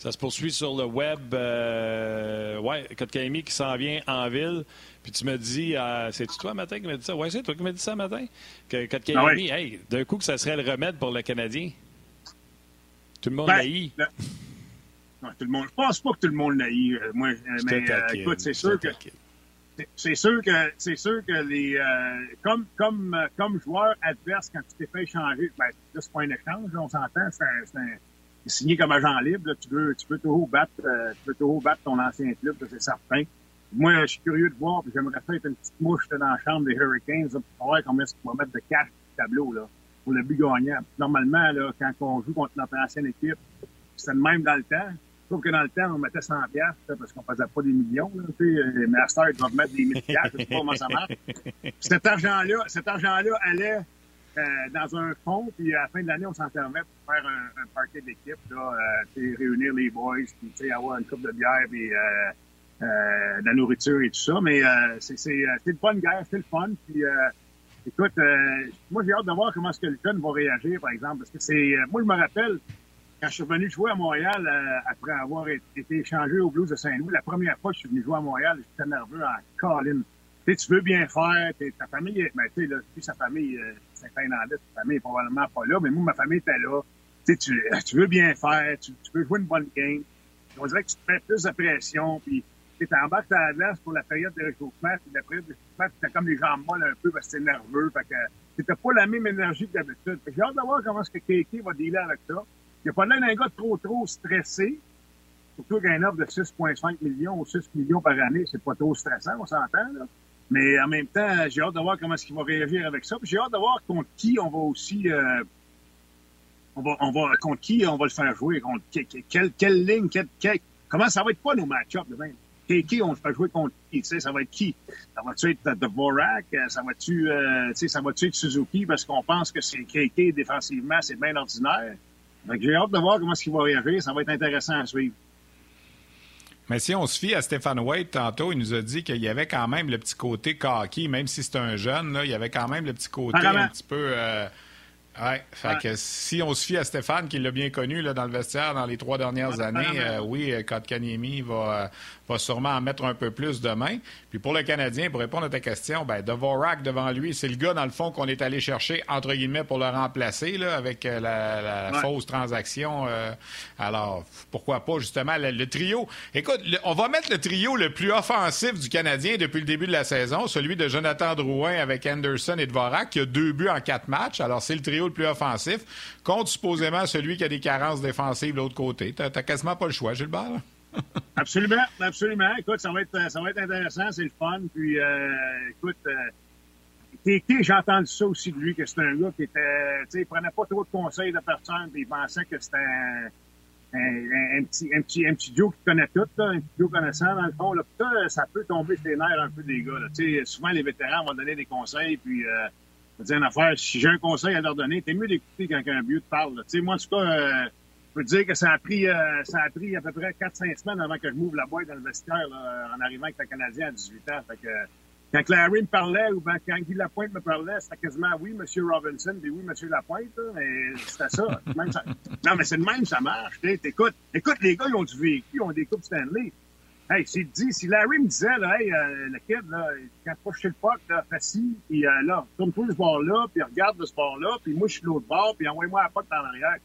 Ça se poursuit sur le web. Euh, ouais, Kotkami qui s'en vient en ville. Puis tu me dis, euh, c'est-tu toi matin qui m'a dit ça? Ouais, c'est toi qui m'as dit ça matin? Que Kotkaniemi, ah hey, d'un coup, que ça serait le remède pour le Canadien. Tout le monde ben, l'a
Non, tout le monde. Je pense pas que tout le monde l'a euh, moi, euh, mais écoute, c'est sûr que. C'est sûr que c'est sûr que les comme comme comme joueur adverse quand tu t'es fait échanger, ben là c'est pas un échange, on s'entend, c'est un, signé comme agent libre, tu peux, tu peux toujours battre, euh, tu peux toujours battre ton ancien club, c'est certain. Moi, je suis curieux de voir, puis j'aimerais faire une petite mouche dans la chambre des Hurricanes pour voir combien est-ce qu'on va mettre de cash sur le tableau là, pour le but gagnant. Normalement, là, quand on joue contre notre ancienne équipe, c'était le même dans le temps. Sauf que dans le temps, on mettait 100 piastres parce qu'on faisait pas des millions. Là, mais à cette ils doivent mettre des milliers de je sais pas comment ça marche. Cet argent-là, cet argent-là allait euh, dans un fond, puis à la fin de l'année, on s'en pour faire un, un party d'équipe, là, euh, réunir les boys, puis avoir une coupe de bière, puis euh, euh, de la nourriture et tout ça. Mais euh, c'est une bonne guerre, c'est le fun. Puis écoute, moi j'ai hâte de voir comment le va réagir, par exemple, parce que c'est, moi je me rappelle quand je suis venu jouer à Montréal après avoir été échangé au Blues de Saint-Louis, la première fois que je suis venu jouer à Montréal, j'étais nerveux en colline. Tu veux bien faire, ta famille, ben, tu sais, sa famille, Saint-Finlandais, ta famille est probablement pas là, mais moi, ma famille était là. Tu, tu veux bien faire, tu, veux jouer une bonne game. On dirait que tu te mets plus de pression, puis tu embarques à la glace pour la période de réchauffement, puis la période de réchauffement, tu as comme les jambes molles un peu parce que t'es nerveux, fait que t'as pas la même énergie que d'habitude. J'ai hâte de voir comment est-ce que va dealer avec ça. Il n'y a pas l'air d'un gars trop, trop stressé. Surtout qu'un offre de 6,5 millions ou 6 millions par année, c'est pas trop stressant, on s'entend, là. Mais en même temps, j'ai hâte de voir comment est-ce qu'il va réagir avec ça. J'ai hâte de voir contre qui on va aussi euh, on va, on va contre qui on va le faire jouer, contre quelle, quelle ligne, quelle, comment ça va être quoi nos match-ups demain? Qui, on le fait jouer contre qui? Tu sais, ça va être qui? Ça va-tu être Dvorak? Ça va-tu euh, ça va-tu être Suzuki parce qu'on pense que c'est KK défensivement, c'est bien ordinaire? J'ai hâte de voir comment est-ce qu'il va réagir. Ça va être intéressant à suivre.
Mais si on se fie à Stéphane White, tantôt, il nous a dit qu'il y avait quand même le petit côté cocky, même si c'est un jeune, là, il y avait quand même le petit côté un petit peu... Euh, oui, fait que si on se fie à Stéphane, qui l'a bien connu là, dans le vestiaire dans les trois dernières années, euh, oui, euh, Kotkaniemi va, euh, va sûrement en mettre un peu plus demain. Puis pour le Canadien, pour répondre à ta question, ben, Dvorak devant lui, c'est le gars, dans le fond, qu'on est allé chercher, entre guillemets, pour le remplacer là, avec la, fausse transaction. alors, pourquoi pas, justement, le, trio. Écoute, on va mettre le trio le plus offensif du Canadien depuis le début de la saison, celui de Jonathan Drouin avec Anderson et Dvorak, qui a deux buts en quatre matchs. Alors, c'est le trio plus offensif, contre supposément celui qui a des carences défensives de l'autre côté. Tu n'as quasiment pas le choix, Gilbert.
absolument, absolument. Écoute, ça va être, ça va être intéressant, c'est le fun. Puis, euh, écoute, euh, j'ai entendu ça aussi de lui, que c'était un gars qui était, tu sais, il prenait pas trop de conseils de personne, puis il pensait que c'était un, petit, un, petit, un petit Joe qui connaît tout, un petit Joe connaissant, dans le fond. Là, ça, peut tomber sur les nerfs un peu des gars. Là. Souvent, les vétérans vont donner des conseils, puis euh, dire une affaire, si j'ai un conseil à leur donner, t'es mieux d'écouter quand un vieux te parle. Tu sais, moi, en tout cas, euh, Je peux te dire que ça a pris, euh, ça a pris à peu près 4-5 semaines avant que je m'ouvre la boîte dans le vestiaire là, en arrivant avec le Canadien à 18 ans. Fait que, quand Larry me parlait ou ben, quand Guy Lapointe me parlait, c'était quasiment oui, Monsieur Robinson, puis oui, Monsieur Lapointe. Mais c'était ça. Même ça. Non, mais c'est de même, ça marche. Écoute, écoute, les gars, ils ont du vécu, ils ont des coupes Stanley. Hey, c'est dit, si Larry me disait, là, hey, euh, le kid, là, quand pas chez le puck, là, facile, puis euh, là, tourne-toi ce bord-là, puis regarde de ce bord-là, puis moi, je suis l'autre bord, puis envoie-moi la puck dans l'arrière.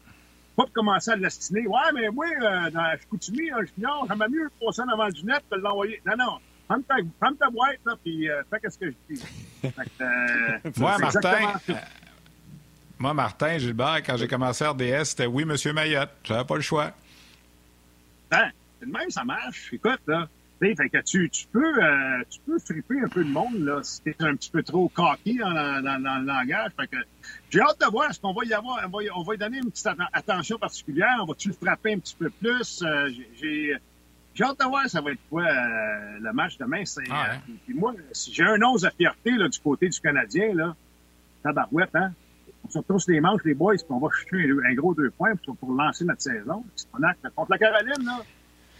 Pas pour commencer à l'estiner. Ouais, mais moi, euh, dans Chicoutimi, un junior, j'aimerais mieux passer devant le lunette que l'envoyer. Non, non. Prends ta, prends ta boîte, là, puis euh, fais ce que je dis. Fait que,
Moi, Martin, moi, Martin Gilbert, quand j'ai commencé à RDS, c'était oui, Monsieur Mayotte. J'avais pas le choix.
Ben, c'est de même, ça marche. Écoute, là. Tu sais, fait que tu, tu peux, euh, tu peux fripper un peu le monde, là, si t'es un petit peu trop cocky dans, dans, dans, dans le langage. Fait que, j'ai hâte de voir, est-ce qu'on va y avoir, on va, y- on va y donner une petite atten- attention particulière, on va-tu le frapper un petit peu plus? Euh, j'ai- j'ai, hâte de voir, ça va être quoi, euh, le match demain. C'est,
Ah,
euh,
hein.
puis moi, si j'ai un 11 à fierté, là, du côté du Canadien, là, tabarouette, hein? On se retrousse les manches, les boys, puis on va chuter un, un gros deux points pour, pour lancer notre saison. On a, contre la Caroline, là,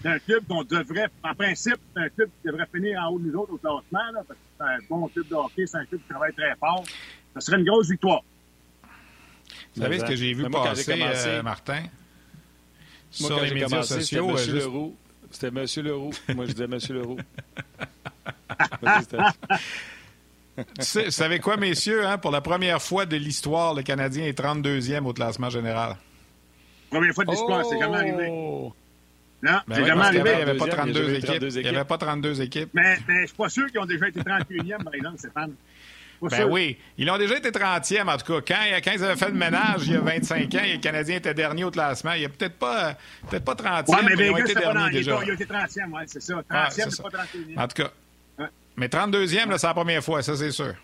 c'est un club qu'on devrait, en principe, c'est un club qui devrait finir en haut de nous autres au classement, là, parce que c'est un bon club de hockey, c'est un club qui travaille très fort. Ça serait une grosse victoire.
Vous savez ce que j'ai vu
moi, quand
passer,
commencé-
euh, Martin?
Moi,
sur
quand
les médias
commencé,
sociaux.
C'était
euh,
M.
juste-
Leroux. C'était M. Leroux. Moi, je disais M. Leroux. Vas-y, c'était-
Tu sais- Vous savez quoi, messieurs? Hein? Pour la première fois de l'histoire, le Canadien est 32e au classement général.
Première fois de l'histoire, c'est jamais arrivé. Non,
Ben
c'est
oui,
jamais arrivé.
il n'y avait pas
Deuxième, il y a
32
jamais eu
équipes.
32
Il n'y avait pas 32 équipes.
Mais, mais je suis pas sûr qu'ils ont déjà été 31e, par exemple, Stéphane. Pas
Ben
sûr.
oui, ils ont déjà été 30e, en tout cas. Quand, quand ils avaient fait le ménage, il y a 25 ans, et le Canadien était dernier au classement. Il n'y a peut-être pas, peut pas 30e,
Ouais, mais
mais ils ont été derniers
il,
déjà.
était- il a été 30e, ouais, c'est ça. 30e,
Ah, c'est
pas 31e.
En tout cas.
Ouais.
Mais 32e, là, c'est la première fois, ça, c'est sûr.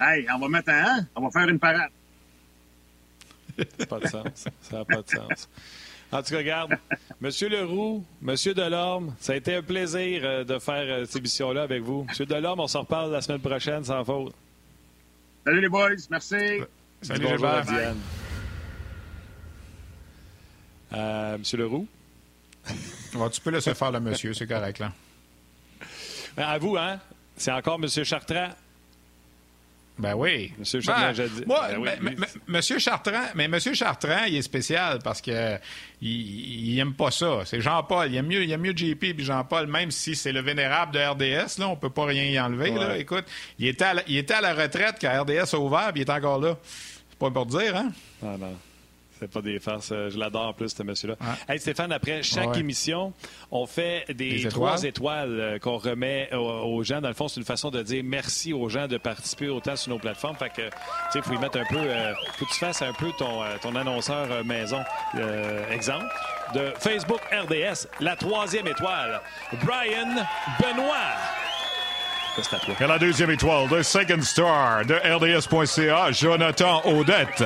Hey, on va mettre un, hein? On va faire une parade.
Ça n'a pas de sens. Ça n'a pas de sens. En tout cas, regarde, Monsieur Leroux, Monsieur Delorme, ça a été un plaisir euh, de faire euh, cette émission-là avec vous. Monsieur Delorme, on s'en reparle la semaine prochaine sans faute.
Salut les boys, merci.
Salut,
Dis bonjour à. Diane. Euh, Monsieur Leroux,
Bon, tu peux laisser faire le monsieur, c'est correct, là.
Ben, à vous, hein? C'est encore Monsieur Chartrand.
Ben oui.
Monsieur Chartrand,
Ben,
j'ai dit-
Moi,
Ben oui,
mais- Monsieur Chartrand, mais Monsieur Chartrand, il est spécial parce que il, il aime pas ça. C'est Jean-Paul. Il aime mieux, il aime mieux JP puis Jean-Paul, même si c'est le vénérable de RDS. Là, on peut pas rien y enlever. Là. Écoute, il était, à la, il était à la retraite quand RDS a ouvert, puis il est encore là. C'est pas pour dire, hein?
Ah non. C'est pas des farces. Euh, Je l'adore en plus, ce monsieur-là.
Ouais.
Hey, Stéphane, après chaque
Ouais.
émission, on fait des
Des
trois
étoiles.
euh, qu'on remet aux, aux gens. Dans le fond, c'est une façon de dire merci aux gens de participer autant sur nos plateformes. Fait que, tu sais, faut y mettre un peu, euh, faut que tu fasses un peu ton, euh, ton annonceur maison. Euh, exemple de Facebook RDS, la troisième étoile, Brian Benoît. Ça, C'est à toi?
Et la deuxième étoile, de Second Star de RDS.ca, Jonathan Odette.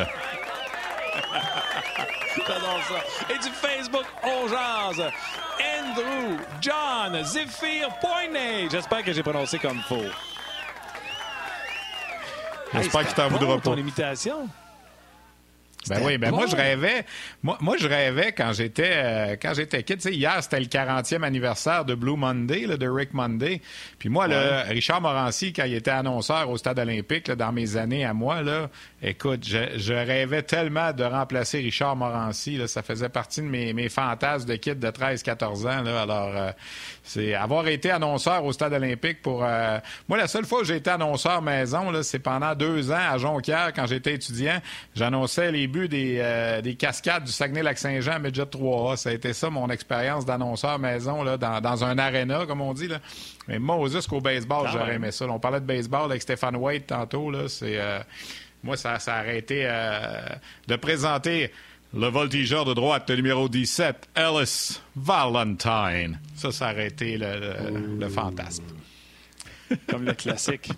J'adore ça. Et du Facebook, on jase. Andrew, John, Zephyr, Poinet. J'espère que j'ai prononcé comme faux.
J'espère
Hey,
qu'il t'en voudra
bon, ton
pas.
imitation.
Ben oui, ben moi je rêvais. Moi, moi je rêvais quand j'étais euh, quand j'étais kid. Tu sais, hier c'était le 40e anniversaire de Blue Monday, là, de Rick Monday. Puis moi, là, Richard Morancy, quand il était annonceur au Stade Olympique, là, dans mes années à moi, là, écoute, je, je rêvais tellement de remplacer Richard Morancy. Là, ça faisait partie de mes, mes fantasmes de kid de 13-14 ans. Là, alors, euh, c'est avoir été annonceur au Stade Olympique pour. euh, moi, la seule fois où j'ai été annonceur maison, là, c'est pendant deux ans à Jonquière, quand j'étais étudiant. J'annonçais les buts des, euh, des cascades du Saguenay-Lac-Saint-Jean à Midget 3A. Ça a été ça, mon expérience d'annonceur maison, là, dans, dans un aréna, comme on dit. Là. Mais Moses qu'au baseball, j'aurais aimé ça. là. On parlait de baseball avec Stéphane White tantôt. Là, c'est, euh, moi, ça, ça aurait été euh, de présenter le voltigeur de droite, le numéro 17, Ellis Valentine. Ça, ça aurait été le, le- le fantasme.
Comme le classique.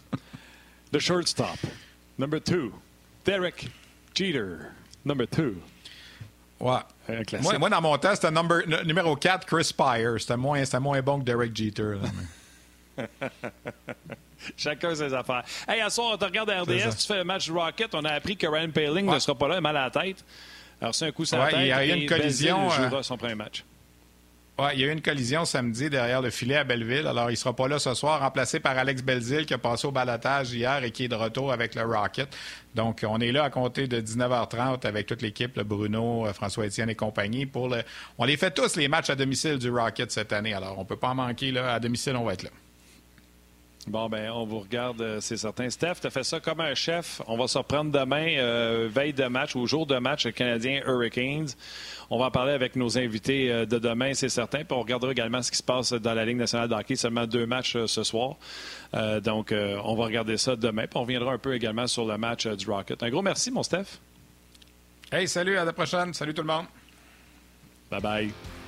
The shortstop. Number two. Derek Jeter. Number two.
Ouais. Moi, moi, dans mon temps, c'était numéro 4, Chris Spire. C'était moins, moins bon que Derek Jeter. là, mais-
Chacun ses affaires. Hey, à soir, on te regarde à RDS, tu fais le match du Rocket. On a appris que Ryan Paling ne sera pas là, il a mal à la tête. Alors, c'est un coup sans
il y a une collision.
Il jouera son premier match.
Il y a eu une collision samedi derrière le filet à Belleville. Alors, il ne sera pas là ce soir, remplacé par Alex Belzil qui a passé au balatage hier et qui est de retour avec le Rocket. Donc, on est là à compter de 19h30 avec toute l'équipe, le Bruno, euh, François-Étienne et compagnie. Pour le... On les fait tous, les matchs à domicile du Rocket cette année. Alors, on ne peut pas en manquer. Là. À domicile, on va être là.
Bon, ben, on vous regarde, euh, c'est certain. Steph, tu as fait ça comme un chef. On va se reprendre demain, euh, veille de match ou jour de match Canadien Hurricanes. On va en parler avec nos invités euh, de demain, c'est certain. Puis on regardera également ce qui se passe dans la Ligue nationale de hockey. Seulement deux matchs ce soir. donc, on va regarder ça demain. Puis on reviendra un peu également sur le match du Rocket. Un gros merci, mon Steph.
Hey, salut, à la prochaine. Salut tout le monde.
Bye bye.